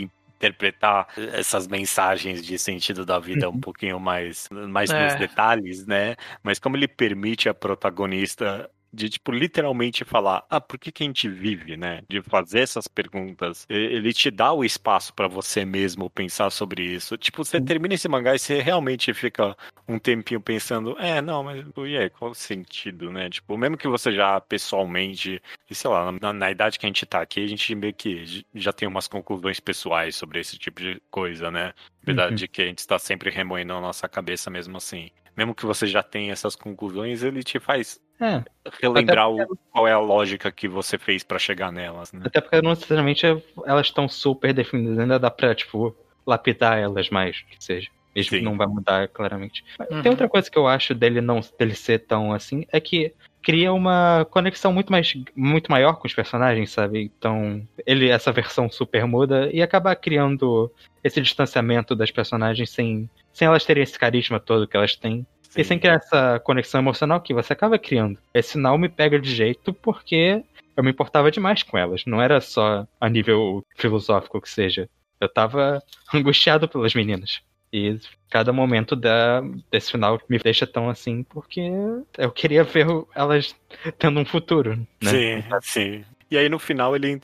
interpretar essas mensagens de sentido da vida um pouquinho mais, mais É. nos detalhes, né? Mas como ele permite a protagonista de, tipo, literalmente falar, ah, por que, que a gente vive, né? De fazer essas perguntas. Ele te dá o espaço pra você mesmo pensar sobre isso. Tipo, você termina esse mangá e você realmente fica um tempinho pensando, é, não, mas e aí, qual o sentido, né? Tipo, mesmo que você já pessoalmente, e sei lá, na, na idade que a gente tá aqui, a gente meio que já tem umas conclusões pessoais sobre esse tipo de coisa, né? Apesar Uhum. que a gente está sempre remoendo na nossa cabeça mesmo assim. Mesmo que você já tenha essas conclusões, ele te faz É, relembrar o- qual é a lógica que você fez pra chegar nelas, né? até porque não necessariamente elas estão super definidas, ainda dá pra, tipo, lapidar elas mais, que seja. Mesmo Sim. que não vai mudar claramente. Uhum. Tem outra coisa que eu acho dele não dele ser tão assim, é que cria uma conexão muito mais muito maior com os personagens, sabe? Então, ele essa versão super muda e acaba criando esse distanciamento das personagens sem sem elas terem esse carisma todo que elas têm. E sem criar essa conexão emocional que você acaba criando. Esse não me pega de jeito porque eu me importava demais com elas. Não era só a nível filosófico que seja. Eu tava angustiado pelas meninas. E cada momento da, desse final me deixa tão assim porque eu queria ver elas tendo um futuro, né? Sim, sim. E aí no final ele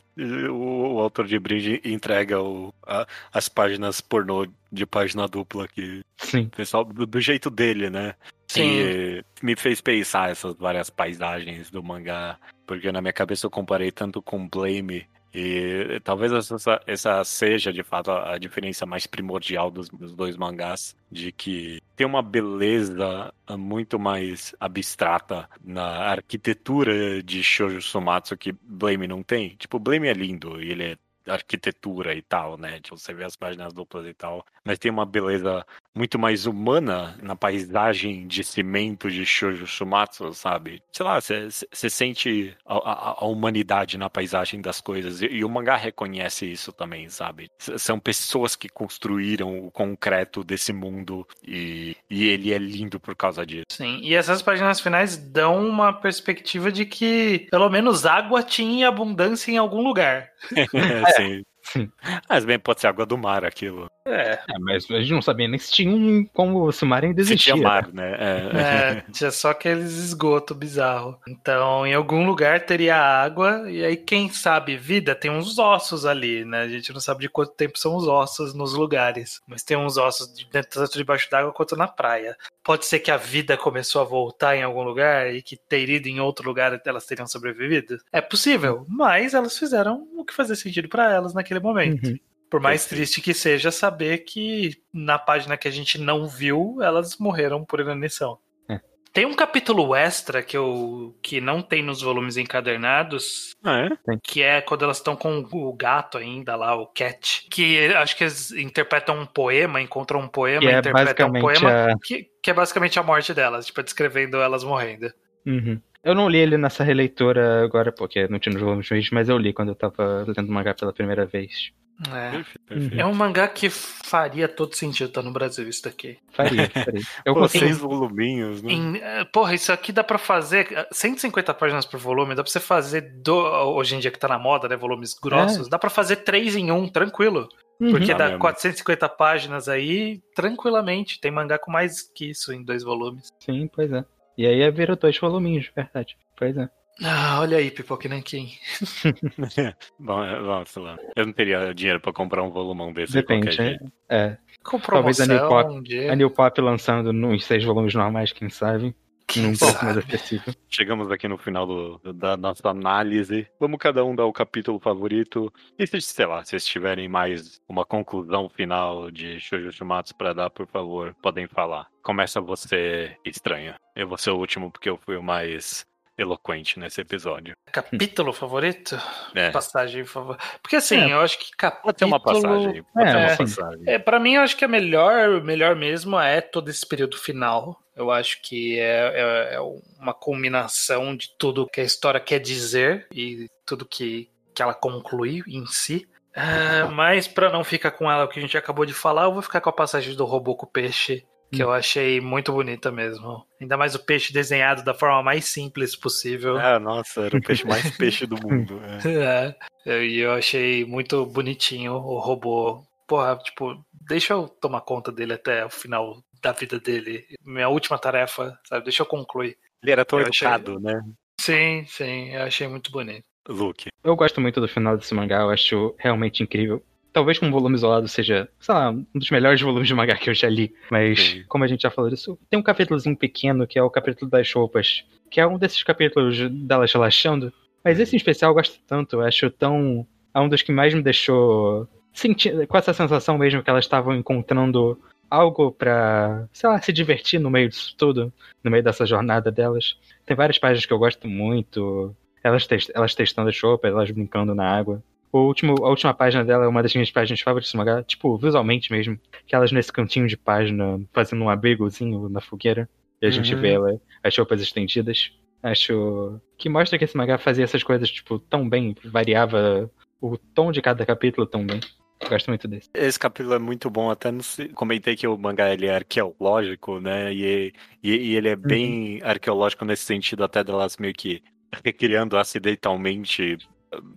o, o autor de Bridge entrega o, a- as páginas pornô de página dupla que Sim. o pessoal do, do jeito dele, né? Sim. E me fez pensar essas várias paisagens do mangá, porque na minha cabeça eu comparei tanto com Blame e talvez essa, essa seja de fato a, a diferença mais primordial dos, dos dois mangás, de que tem uma beleza ah, muito mais abstrata na arquitetura de Shoujo Sumatsu que Blame não tem. Tipo, Blame é lindo e ele é arquitetura e tal, né? Tipo, você vê as páginas duplas e tal. Mas tem uma beleza muito mais humana na paisagem de cimento de Shoujo Shumatsu, sabe? Sei lá, você sente a, a- a humanidade na paisagem das coisas. E, e o mangá reconhece isso também, sabe? S- São pessoas que construíram o concreto desse mundo e, e ele é lindo por causa disso. Sim, e essas páginas finais dão uma perspectiva de que pelo menos água tinha abundância em algum lugar. Sim. Sim. Mas bem, pode ser água do mar aquilo. É, É, mas a gente não sabia nem se tinha um como se o mar ainda Se existia. tinha mar, né? É. é, tinha só aqueles esgotos bizarros. Então, em algum lugar teria água, e aí, quem sabe, vida, tem uns ossos ali, né? A gente não sabe de quanto tempo são os ossos nos lugares. Mas tem uns ossos de- tanto debaixo d'água quanto na praia. Pode ser que a vida começou a voltar em algum lugar e que ter ido em outro lugar elas teriam sobrevivido? É possível, mas elas fizeram o que fazia sentido pra elas naquele momento. Uhum. Por mais Perfeito. triste que seja saber que na página que a gente não viu, elas morreram por inanição. É. Tem um capítulo extra que, eu, que não tem nos volumes encadernados, Ah, é? que é quando elas estão com o gato ainda lá, o Cat. Que acho que eles interpretam um poema, encontram um poema, é interpretam um poema, a... que, que é basicamente a morte delas, tipo, descrevendo elas morrendo. Uhum. Eu não li ele nessa releitura agora, porque não tinha nos volumes mas eu li quando eu tava lendo o mangá pela primeira vez. É. Perfeito, perfeito. É um mangá que faria todo sentido estar no Brasil, isso daqui. Faria, faria. Eu Pô, seis voluminhos, né? Em- eh, porra, isso aqui dá pra fazer eh, 150 páginas por volume, dá pra você fazer do, hoje em dia que tá na moda, né, volumes grossos, dá pra fazer três em um, tranquilo. Uhum. Porque Dá dá mesmo. 450 páginas aí, tranquilamente. Tem mangá com mais que isso em dois volumes. Sim, pois é. E aí virou dois voluminhos, de verdade. Pois é. Ah, olha aí, Pipoque Nankin. Bom, é, bom, sei lá. Eu não teria dinheiro pra comprar um volumão desse de Depende. qualquer É, é. Com Talvez a New Pop- um dia. A New Pop lançando nos seis volumes normais, quem sabe? Quem Num preço mais acessível. Chegamos aqui no final do- da nossa análise. Vamos cada um dar o capítulo favorito. E se, sei lá, se vocês tiverem mais uma conclusão final de Shoujo Shumatsu pra dar, por favor, podem falar. Começa você, estranha. Eu vou ser o último porque eu fui o mais eloquente nesse episódio. Capítulo favorito? É, Passagem favorita. Porque assim, É. eu acho que capítulo... pode ter uma passagem. Pode ter É, uma sim. passagem. É, para mim, eu acho que a melhor, melhor mesmo é todo esse período final. Eu acho que é, é- é uma culminação de tudo que a história quer dizer e tudo que, que ela conclui em si. É, mas pra não ficar com ela o que a gente acabou de falar, eu vou ficar com a passagem do robô com o peixe, que eu achei muito bonita mesmo. Ainda mais o peixe desenhado da forma mais simples possível. Ah, nossa, era o peixe mais peixe do mundo. é. É, e eu achei muito bonitinho o robô. Porra, tipo, deixa eu tomar conta dele até o final da vida dele. Minha última tarefa, sabe? Deixa eu concluir. Ele era tão Eu achei- educado, né? Sim, sim, eu achei muito bonito. Luke. Eu gosto muito do final desse mangá, eu acho realmente incrível. Talvez com um volume isolado seja, sei lá, um dos melhores volumes de mangá que eu já li. Mas, Sim. como a gente já falou disso, tem um capítulozinho pequeno que é o capítulo das roupas, que é um desses capítulos delas relaxando. Mas esse em especial eu gosto tanto, eu acho tão. É um dos que mais me deixou sentindo, com essa sensação mesmo que elas estavam encontrando algo pra, sei lá, se divertir no meio disso tudo, no meio dessa jornada delas. Tem várias páginas que eu gosto muito. Elas, tes- elas testando as roupas, elas brincando na água. O último, a última página dela é uma das minhas páginas favoritas do mangá, tipo, visualmente mesmo. Que elas nesse cantinho de página, fazendo um abrigozinho na fogueira. E a gente Uhum. vê ela, as roupas estendidas. Acho que mostra que esse mangá fazia essas coisas, tipo, tão bem, variava o tom de cada capítulo tão bem. Gosto muito desse. Esse capítulo é muito bom, até não sei, comentei que o mangá ele é arqueológico, né? E, e, e ele é bem arqueológico nesse sentido, até delas meio que recriando acidentalmente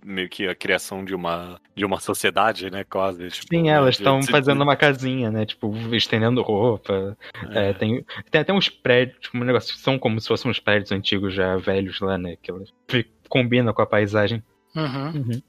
meio que a criação de uma de uma sociedade, né? Quase. Tipo, Sim, né, elas estão de- fazendo uma casinha, né? Tipo, estendendo roupa. É, tem, tem até uns prédios, tipo, um negócio que são como se fossem uns prédios antigos já velhos lá, né? Que elas fi- combinam com a paisagem. Uhum.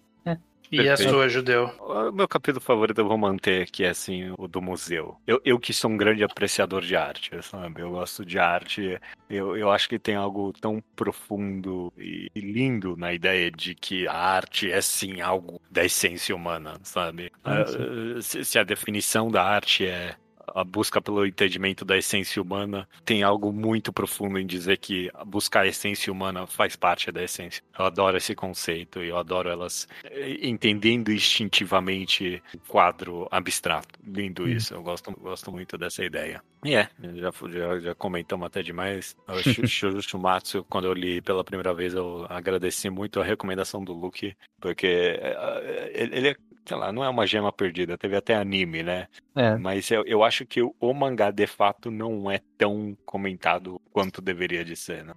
E a Perfeito. sua, Judeu? O meu capítulo favorito eu vou manter, que é assim, o do museu. Eu, eu que sou um grande apreciador de arte, sabe? Eu gosto de arte. Eu, eu acho que tem algo tão profundo e e lindo na ideia de que a arte é sim algo da essência humana, sabe? Ah, Ah, se, se a definição da arte é a busca pelo entendimento da essência humana, tem algo muito profundo em dizer que buscar a essência humana faz parte da essência. Eu adoro esse conceito e eu adoro elas eh, entendendo instintivamente o quadro abstrato. Lindo Hum. isso, eu gosto, gosto muito dessa ideia. E é, já, já, já comentamos até demais. O Shu- Shuru Shumatsu, quando eu li pela primeira vez, eu agradeci muito a recomendação do Luke, porque eh, ele ele é, sei lá, não é uma gema perdida, teve até anime, né? É, Mas eu, eu acho que o, o mangá, de fato, não é tão comentado quanto deveria de ser, né?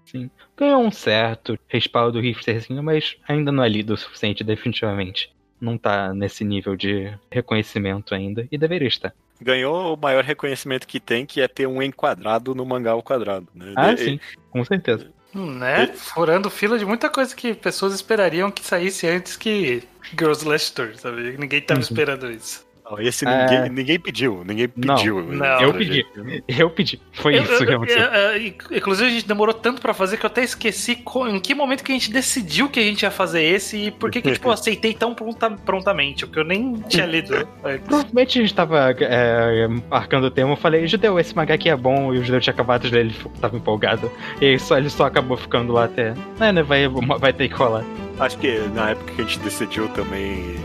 ganhou um certo respaldo hipsterzinho, mas ainda não é lido o suficiente, definitivamente. Não tá nesse nível de reconhecimento ainda, e deveria estar. Ganhou o maior reconhecimento que tem, que é ter um enquadrado no mangá ao quadrado. Né? Ah, E- sim, com certeza. Né? Furando fila de muita coisa que pessoas esperariam que saísse antes que Girls Last Tour, sabe? Ninguém tava Uhum. esperando isso. Ó, Esse É. ninguém, ninguém pediu, ninguém Não, pediu. não. Eu pra pedi. Eu pedi. Foi Eu- isso eu- que aconteceu. eu- eu- inclusive, a gente demorou tanto pra fazer que eu até esqueci co- em que momento que a gente decidiu que a gente ia fazer esse e por que, que tipo, eu aceitei tão pronta- prontamente, porque eu nem tinha lido antes. Provavelmente a gente tava é, marcando o tema, eu falei, Judeu, esse mangá aqui é bom, e o Judeu tinha acabado de ler, ele tava empolgado. E aí só, ele só acabou ficando lá até. É, né? Vai, vai ter que rolar. Acho que na época que a gente decidiu também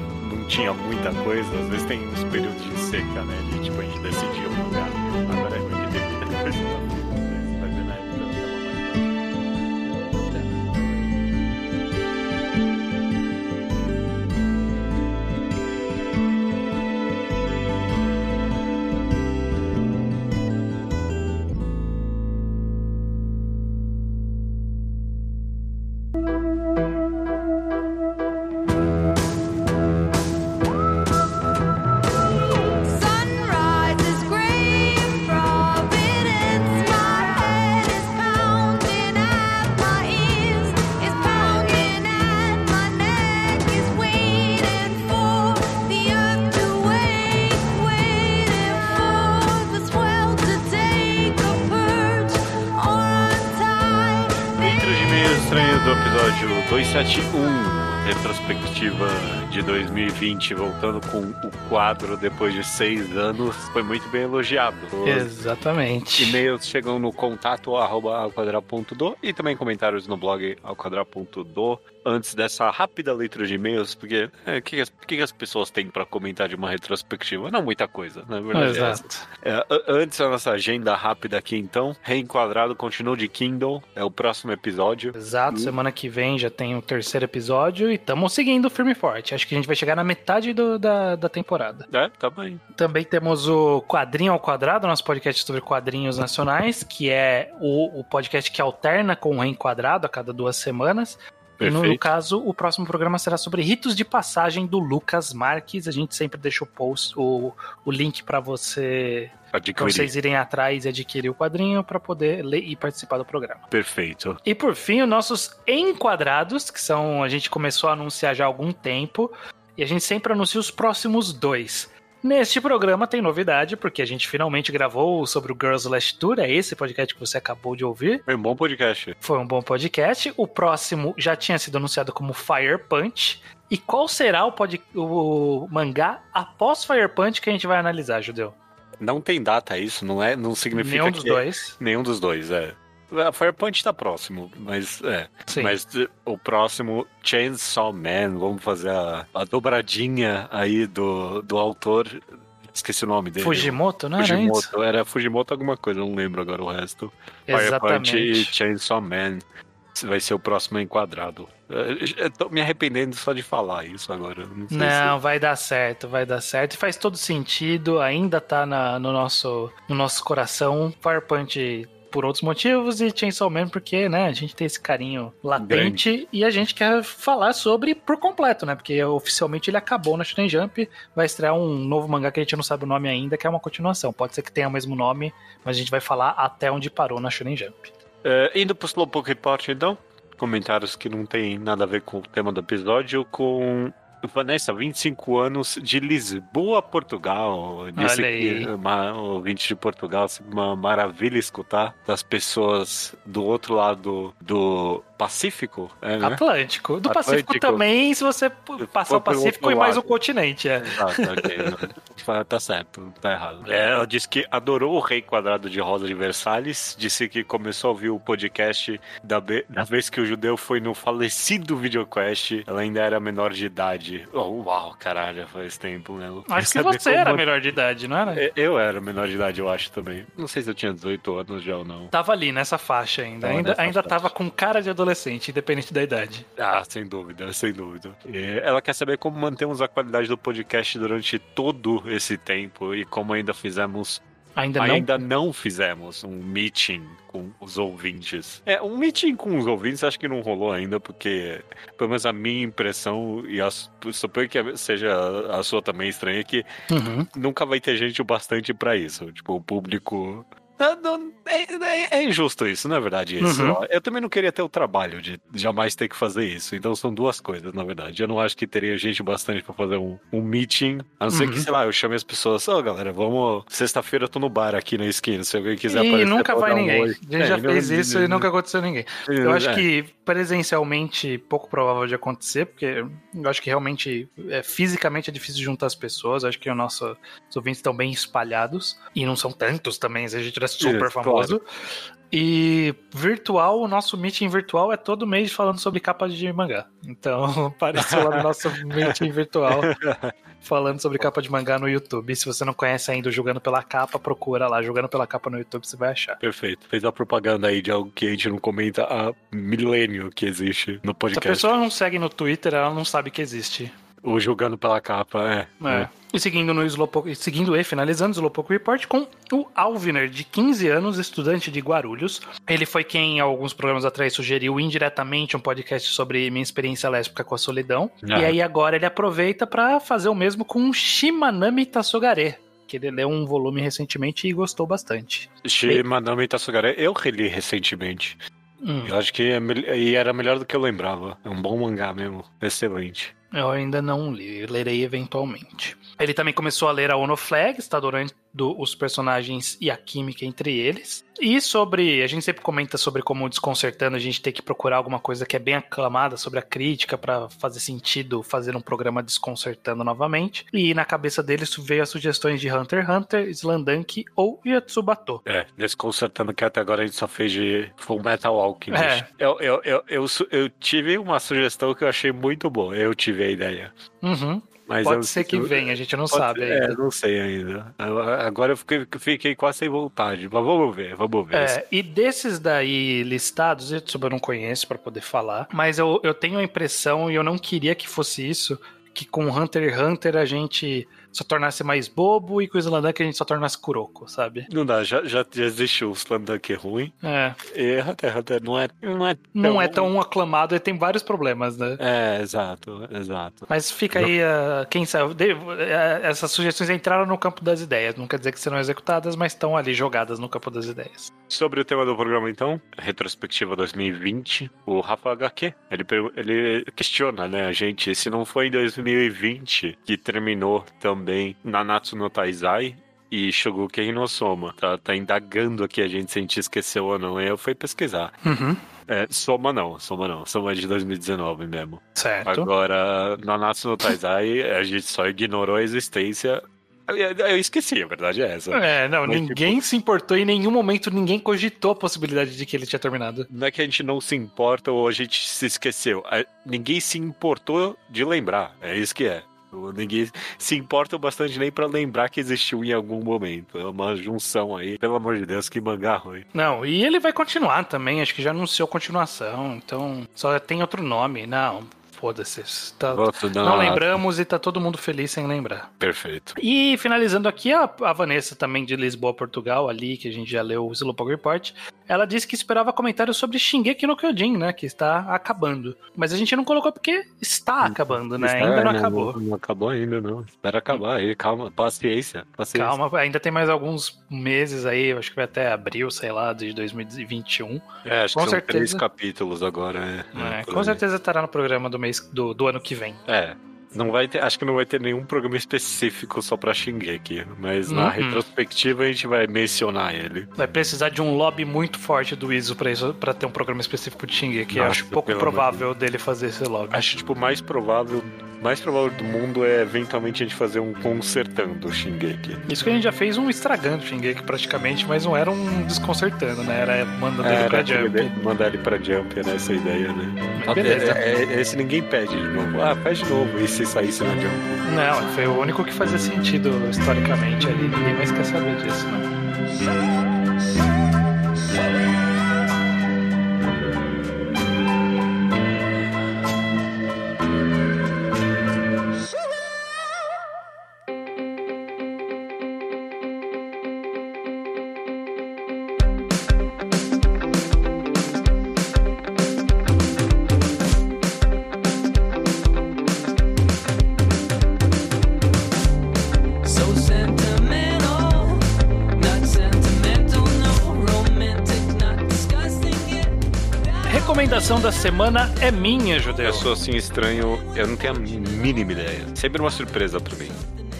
tinha muita coisa. Às vezes tem uns períodos de seca, né? De 271, retrospectiva de 2020, voltando com o quadro depois de seis anos, foi muito bem elogiado. Os Exatamente. e-mails chegam no contato arroba alquadra.do e também comentários no blog alquadra.do. Antes dessa rápida leitura de e-mails, porque é, o que, que que que as pessoas têm para comentar de uma retrospectiva? Não muita coisa, na verdade. é. Exato. É, antes da nossa agenda rápida aqui, então. Reenquadrado continua de Kindle. É o próximo episódio. Exato, semana que vem já tem o terceiro episódio e estamos seguindo firme e forte. Acho que a gente vai chegar na metade do- da, da temporada. É, tá bem. Também temos o Quadrinho ao Quadrado, nosso podcast sobre quadrinhos nacionais, que é o, o podcast que alterna com o Reenquadrado a cada duas semanas. E no, Perfeito. caso, o próximo programa será sobre ritos de passagem do Lucas Marques. A gente sempre deixa o post, o, o link para você, pra Adquirir. vocês irem atrás e adquirir o quadrinho para poder ler e participar do programa. Perfeito. E por fim, os nossos enquadrados, que são a gente começou a anunciar já há algum tempo, e a gente sempre anuncia os próximos dois. Neste programa tem novidade, porque a gente finalmente gravou sobre o Girls Last Tour, é esse podcast que você acabou de ouvir. Foi um bom podcast. Foi um bom podcast. O próximo já tinha sido anunciado como Fire Punch. E qual será o, pod... o mangá após Fire Punch que a gente vai analisar, Judeu? Não tem data isso, não é? Não significa Nenhum dos que... dois. Nenhum dos dois, é. A Fire Punch tá próximo, mas é. Sim. Mas o próximo, Chainsaw Man, vamos fazer a, a dobradinha aí do, do autor. Esqueci o nome dele. Fujimoto, não era? Fujimoto. Era Fujimoto alguma coisa, não lembro agora o resto. Fire Punch e Exatamente. Chainsaw Man vai ser o próximo enquadrado. Eu tô me arrependendo só de falar isso agora. Não, Não, vai dar certo, vai dar certo. E faz todo sentido, ainda tá na- no, nosso, no nosso coração. Punch por outros motivos e Chainsaw Man porque, né, a gente tem esse carinho latente e a gente quer falar sobre por completo, né? Porque oficialmente ele acabou na Shonen Jump, vai estrear um novo mangá que a gente não sabe o nome ainda, que é uma continuação. Pode ser que tenha o mesmo nome, mas a gente vai falar até onde parou na Shonen Jump. se- Eh, indo pro Slowpoke Report, então. Comentários que não tem nada a ver com o tema do episódio, com Vanessa, 25 anos, de Lisboa, Portugal. Disse Olha aí. que uma ouvinte de Portugal, assim, uma maravilha escutar das pessoas do outro lado do Pacífico. É, né? Atlântico. Do Atlântico. Pacífico também, se você passar o For Pacífico e mais o lado. continente, é. Exato, ok. Não, tá certo, tá errado. É, ela disse que adorou o Rei Quadrado de Rosa de Versalhes, disse que começou a ouvir o podcast da, be- da vez que o judeu foi no falecido videoquest, ela ainda era menor de idade. Oh, uau, caralho, faz tempo mesmo. Acho que você como- era menor de idade, não era? É, Eu era menor de idade, eu acho também. Não sei se eu tinha 18 anos já ou não. Tava ali nessa faixa ainda. Tava ainda ainda faixa. tava com cara de adolescente, independente da idade. Ah, sem dúvida, sem dúvida. E ela quer saber como mantemos a qualidade do podcast durante todo esse tempo e como ainda fizemos Ainda, Ainda não fizemos um meeting com os ouvintes. É, um meeting com os ouvintes acho que não rolou ainda, porque, pelo menos a minha impressão, e a, suponho que seja a sua também estranha, é que não. Uhum. nunca vai ter gente o bastante pra isso. Tipo, o público. Não, não, é, é- é injusto isso, não é verdade isso. Uhum. Eu também não queria ter o trabalho de jamais ter que fazer isso. Então são duas coisas, na verdade. Eu não acho que teria gente bastante pra fazer um, um meeting. A não ser Uhum. que, sei lá, eu chame as pessoas, ô galera, vamos. Sexta-feira eu tô no bar aqui na esquina. Se alguém quiser E aparecer. nunca pra vai um ninguém. oi. A gente É, já não- fez isso e nunca aconteceu ninguém. Eu acho É. que presencialmente pouco provável de acontecer, porque eu acho que realmente é, fisicamente é difícil juntar as pessoas. Eu acho que o nosso, os ouvintes estão bem espalhados. E não são tantos também, se a gente é super famoso. E virtual, o nosso meeting virtual é todo mês falando sobre capa de mangá. Então, apareceu lá no nosso meeting virtual falando sobre capa de mangá no YouTube. E se você não conhece ainda Jogando pela Capa, procura lá, Jogando pela Capa no YouTube, você vai achar. Perfeito. Fez a propaganda aí de algo que a gente não comenta há milênio que existe no Se a podcast. pessoa não segue no Twitter, ela não sabe que existe. O julgando pela capa, é. É. E seguindo no Slowpoke, e seguindo e finalizando o Slowpoke Report com o Alviner, de 15 anos, estudante de Guarulhos. Ele foi quem, alguns programas atrás, sugeriu indiretamente um podcast sobre minha experiência lésbica com a solidão. Ah. E aí agora ele aproveita pra fazer o mesmo com Shimanami Tasogare. Que ele leu um volume recentemente e gostou bastante. Shimanami Tatsugare, eu reli recentemente. Hum, Eu acho que é e era melhor do que eu lembrava. É um bom mangá mesmo. Excelente. Eu ainda não li, lerei eventualmente. Ele também começou a ler a Ono Flag, está adorando os personagens e a química entre eles. E sobre. A gente sempre comenta sobre como desconcertando a gente ter que procurar alguma coisa que é bem aclamada sobre a crítica pra fazer sentido fazer um programa desconcertando novamente. E na cabeça dele veio as sugestões de Hunter x Hunter, Slandunk ou Yatsubato. É, desconcertando que até agora a gente só fez de Full Metal Alchemist. É. Eu, eu, eu, eu, eu tive uma sugestão que eu achei muito boa. Eu tive a ideia. Uhum. Mas Pode eu- ser que eu- venha, a gente não sabe É, ainda. não sei ainda. Agora eu fiquei, fiquei quase sem vontade. Mas vamos ver, vamos ver. É, e desses daí listados, eu eu não conheço pra poder falar, mas eu, eu tenho a impressão, e eu não queria que fosse isso, que com Hunter x Hunter a gente só tornasse mais bobo e com Slandank a gente só tornasse Kuroko, sabe? Não dá, já, já, já existe o Slandank ruim. É, E x Hunter não é, não é não é tão aclamado e tem vários problemas, né? É, exato, exato. Mas fica aí, ah, quem sabe. de- eh, essas sugestões entraram no campo das ideias. Não quer dizer que serão executadas, mas estão ali jogadas no campo das ideias. Sobre o tema do programa, então, retrospectiva 2020, o Rafa HQ, ele, ele questiona, né, a gente, se não foi em 2020 que terminou também Nanatsu no Taizai e Shoguken no Soma. Tá, tá indagando aqui a gente se a gente esqueceu ou não, eu fui pesquisar. Uhum. É, Soma não, Soma não, Soma é de 2019 mesmo. Certo. Agora, Nanatsu no Taizai, a gente só ignorou a existência... Eu, esqueci, a verdade é essa. É, não, Mas, ninguém se importou em nenhum momento, ninguém cogitou a possibilidade de que ele tinha terminado. Não é que a gente não se importa ou a gente se esqueceu. Ninguém se importou de lembrar. É isso que é. Ninguém se importa bastante nem pra lembrar que existiu em algum momento. É uma junção aí. Pelo amor de Deus, que mangá ruim. Não, e ele vai continuar também, acho que já anunciou continuação, então só tem outro nome. Não, foda-se. Tá- não lembramos e tá todo mundo feliz sem lembrar. Perfeito. E finalizando aqui, a, a Vanessa, também de Lisboa, Portugal, ali, que a gente já leu o Slowpoke Report, ela disse que esperava comentários sobre Shingeki no Kyojin, né? Que está acabando. Mas a gente não colocou porque está acabando, né? Ainda É, não acabou. Não, não acabou ainda, não. Espera acabar aí. Calma, paciência. paciência. Calma, ainda tem mais alguns meses aí, acho que vai até abril, sei lá, de 2021. É, acho Com que são certeza. três capítulos agora. É, É, por com certeza estará no programa do mês do, do ano que vem. É. Não vai ter, acho que não vai ter nenhum programa específico só pra Shingeki, mas na Uhum. retrospectiva a gente vai mencionar ele. Vai precisar de um lobby muito forte do ISO pra, isso, pra ter um programa específico de Shingeki. Nossa, acho pouco provável dele fazer esse lobby. Acho tipo mais provável, mais provável do mundo é eventualmente a gente fazer um consertando o Shingeki. Isso que a gente já fez um estragando o Shingeki praticamente, mas não era um desconcertando, né? Era mandando ele pra aquele Jump. mandar ele pra Jump, era essa ideia, né? Mas beleza. É, é- esse ninguém pede de novo. Ah, faz de novo. E se saísse na Jump? Não, foi o único que fazia sentido historicamente ali. Ninguém mais quer saber disso, né? Da semana é minha, Judeu. Eu sou assim estranho, eu não tenho a mínima ideia. Sempre uma surpresa pra mim.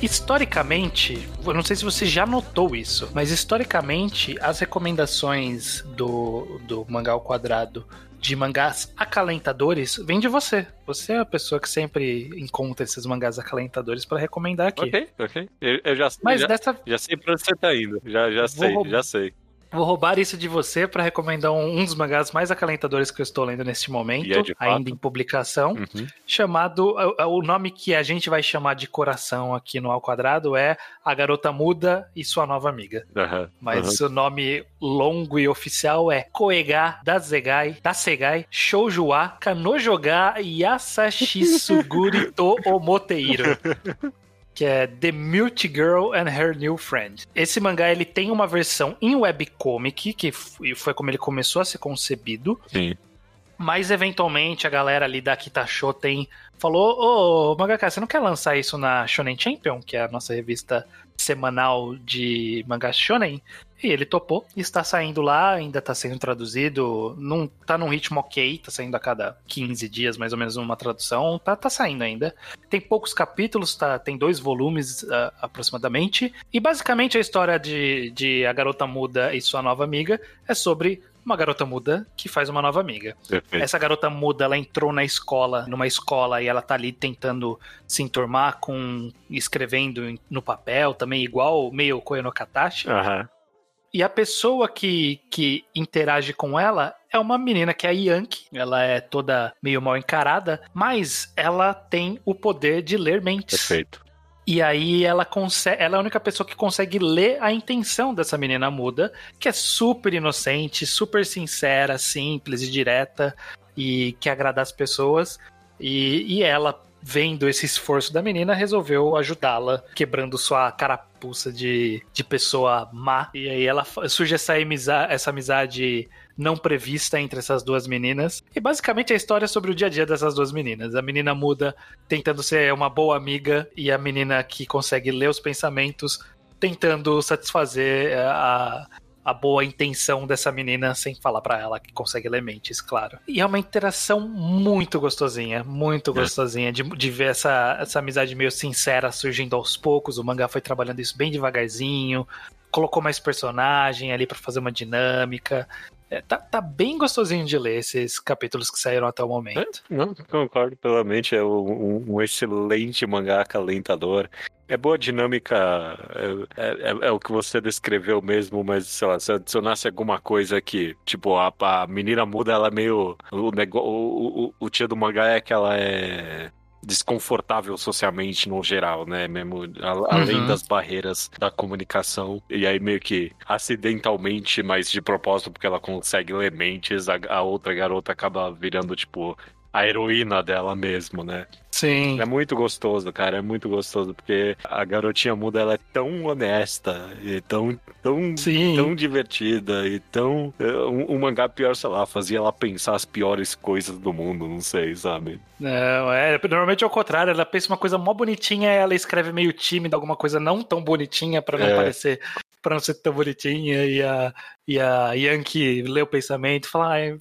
Historicamente, eu não sei se você já notou isso, mas historicamente as recomendações do, do Mangá ao Quadrado de mangás acalentadores vêm de você. Você é a pessoa que sempre encontra esses mangás acalentadores pra recomendar aqui. Ok, ok. Eu, eu já, Mas já, dessa já sei pra onde você tá indo. Já, já Vou sei, roubar. já sei. Vou roubar isso de você pra recomendar um, um dos mangás mais acalentadores que eu estou lendo neste momento, é ainda em publicação, Uhum. chamado. O, o nome que a gente vai chamar de coração aqui no Ao Quadrado é A Garota Muda e Sua Nova Amiga. Aham, Mas o nome longo e oficial é Koega Dasegai, Dasegai Shoujuwa Kanojoga Yasashisuguri to Omoteiro. Que é The Mute Girl and Her New Friend. Esse mangá ele tem uma versão em webcomic, que foi como ele começou a ser concebido. Sim. Mas eventualmente a galera ali da Kitasho tem falou: Ô, Mangaka, você não quer lançar isso na Shonen Champion, que é a nossa revista semanal de mangá shonen? E ele topou e está saindo lá, ainda está sendo traduzido, não tá num ritmo ok, tá saindo a cada 15 dias mais ou menos uma tradução, tá, tá saindo ainda. Tem poucos capítulos, tá, tem dois volumes ah, aproximadamente, e basicamente a história de, de A Garota Muda e Sua Nova Amiga é sobre uma garota muda que faz uma nova amiga. Perfeito. Essa garota muda, ela entrou na escola, numa escola, e ela tá ali tentando se enturmar com. escrevendo no papel também, igual meio Koe no Katashi. Aham. E a pessoa que, que interage com ela é uma menina que é a Yankee. Ela é toda meio mal encarada, mas ela tem o poder de ler mentes. Perfeito. E aí ela consegue, ela é a única pessoa que consegue ler a intenção dessa menina muda, que é super inocente, super sincera, simples e direta e quer agradar as pessoas. E, e ela, vendo esse esforço da menina, resolveu ajudá-la, quebrando sua carapuça de, de pessoa má. E aí ela surge essa, amizade, essa amizade não prevista entre essas duas meninas. E basicamente a história é sobre o dia a dia dessas duas meninas. A menina muda tentando ser uma boa amiga e a menina que consegue ler os pensamentos tentando satisfazer eh, a, a boa intenção dessa menina sem falar pra ela que consegue ler mentes, claro. E é uma interação muito gostosinha, muito É. gostosinha de, de ver essa, essa amizade meio sincera surgindo aos poucos. O mangá foi trabalhando isso bem devagarzinho, colocou mais personagem ali pra fazer uma dinâmica. É, tá, tá bem gostosinho de ler esses capítulos que saíram até o momento. Não, concordo plenamente. É um, um excelente mangá acalentador. É boa dinâmica, é, é- é o que você descreveu mesmo, mas sei lá, se adicionasse alguma coisa que, tipo, a, a menina muda, ela é meio. O, nego, o, o, o tio do mangá é que ela é desconfortável socialmente no geral, né? Mesmo a- além Uhum. das barreiras da comunicação. E aí meio que acidentalmente, mas de propósito, porque ela consegue ler mentes, a, a outra garota acaba virando, tipo, a heroína dela mesmo, né? Sim. É muito gostoso, cara, é muito gostoso, porque a garotinha muda, ela é tão honesta e tão, tão, Sim. tão divertida e tão... Um, um mangá pior, sei lá, fazia ela pensar as piores coisas do mundo, não sei, sabe? Não, é, normalmente é o contrário, ela pensa uma coisa mó bonitinha, ela escreve meio tímida, alguma coisa não tão bonitinha pra não É. parecer, para não ser tão bonitinha, e a, e a Yankee lê o pensamento e fala, "Ai,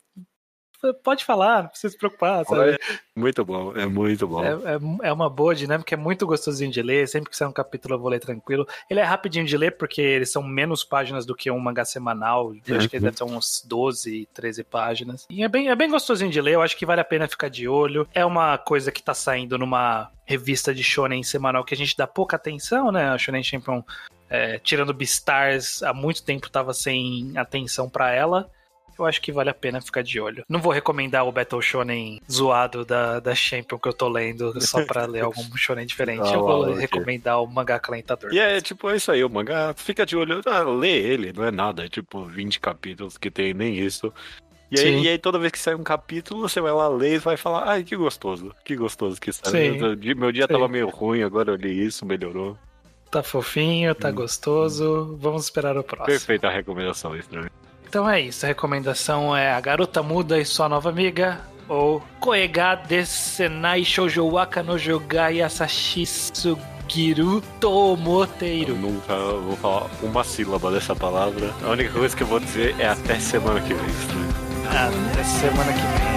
pode falar, não precisa se preocupar, sabe? Muito bom, é muito bom. É, é, é uma boa dinâmica, é muito gostosinho de ler. Sempre que sair um capítulo eu vou ler tranquilo. Ele é rapidinho de ler porque eles são menos páginas do que um mangá semanal. Eu acho que ele deve ter uns 12, 13 páginas. E é bem, é bem gostosinho de ler. Eu acho que vale a pena ficar de olho. É uma coisa que tá saindo numa revista de shonen semanal que a gente dá pouca atenção, né? A Shonen Champion, é, tirando Beastars, há muito tempo tava sem atenção pra ela. Eu acho que vale a pena ficar de olho. Não vou recomendar o Battle Shonen zoado da, da Champion que eu tô lendo só pra ler algum shonen diferente. Ah, eu vou recomendar o mangá calentador. E é tipo, é isso aí, o mangá fica de olho, ah, lê ele, não é nada, é tipo 20 capítulos que tem, nem isso. E aí, e aí toda vez que sai um capítulo, você vai lá ler e vai falar, ai, que gostoso, que gostoso que saiu. Meu dia Sim. tava meio ruim, agora eu li isso, melhorou. Tá fofinho, tá Hum. gostoso. Vamos esperar o próximo. Perfeita a recomendação, estranho. Então é isso. A recomendação é A Garota Muda e Sua Nova Amiga. Ou Koega Desenai Shoujo Waka no Jogai Asashi Sugiru Eu Tomoteiro. nunca vou falar uma sílaba dessa palavra. A única coisa que eu vou dizer é até semana que vem. Até semana que vem.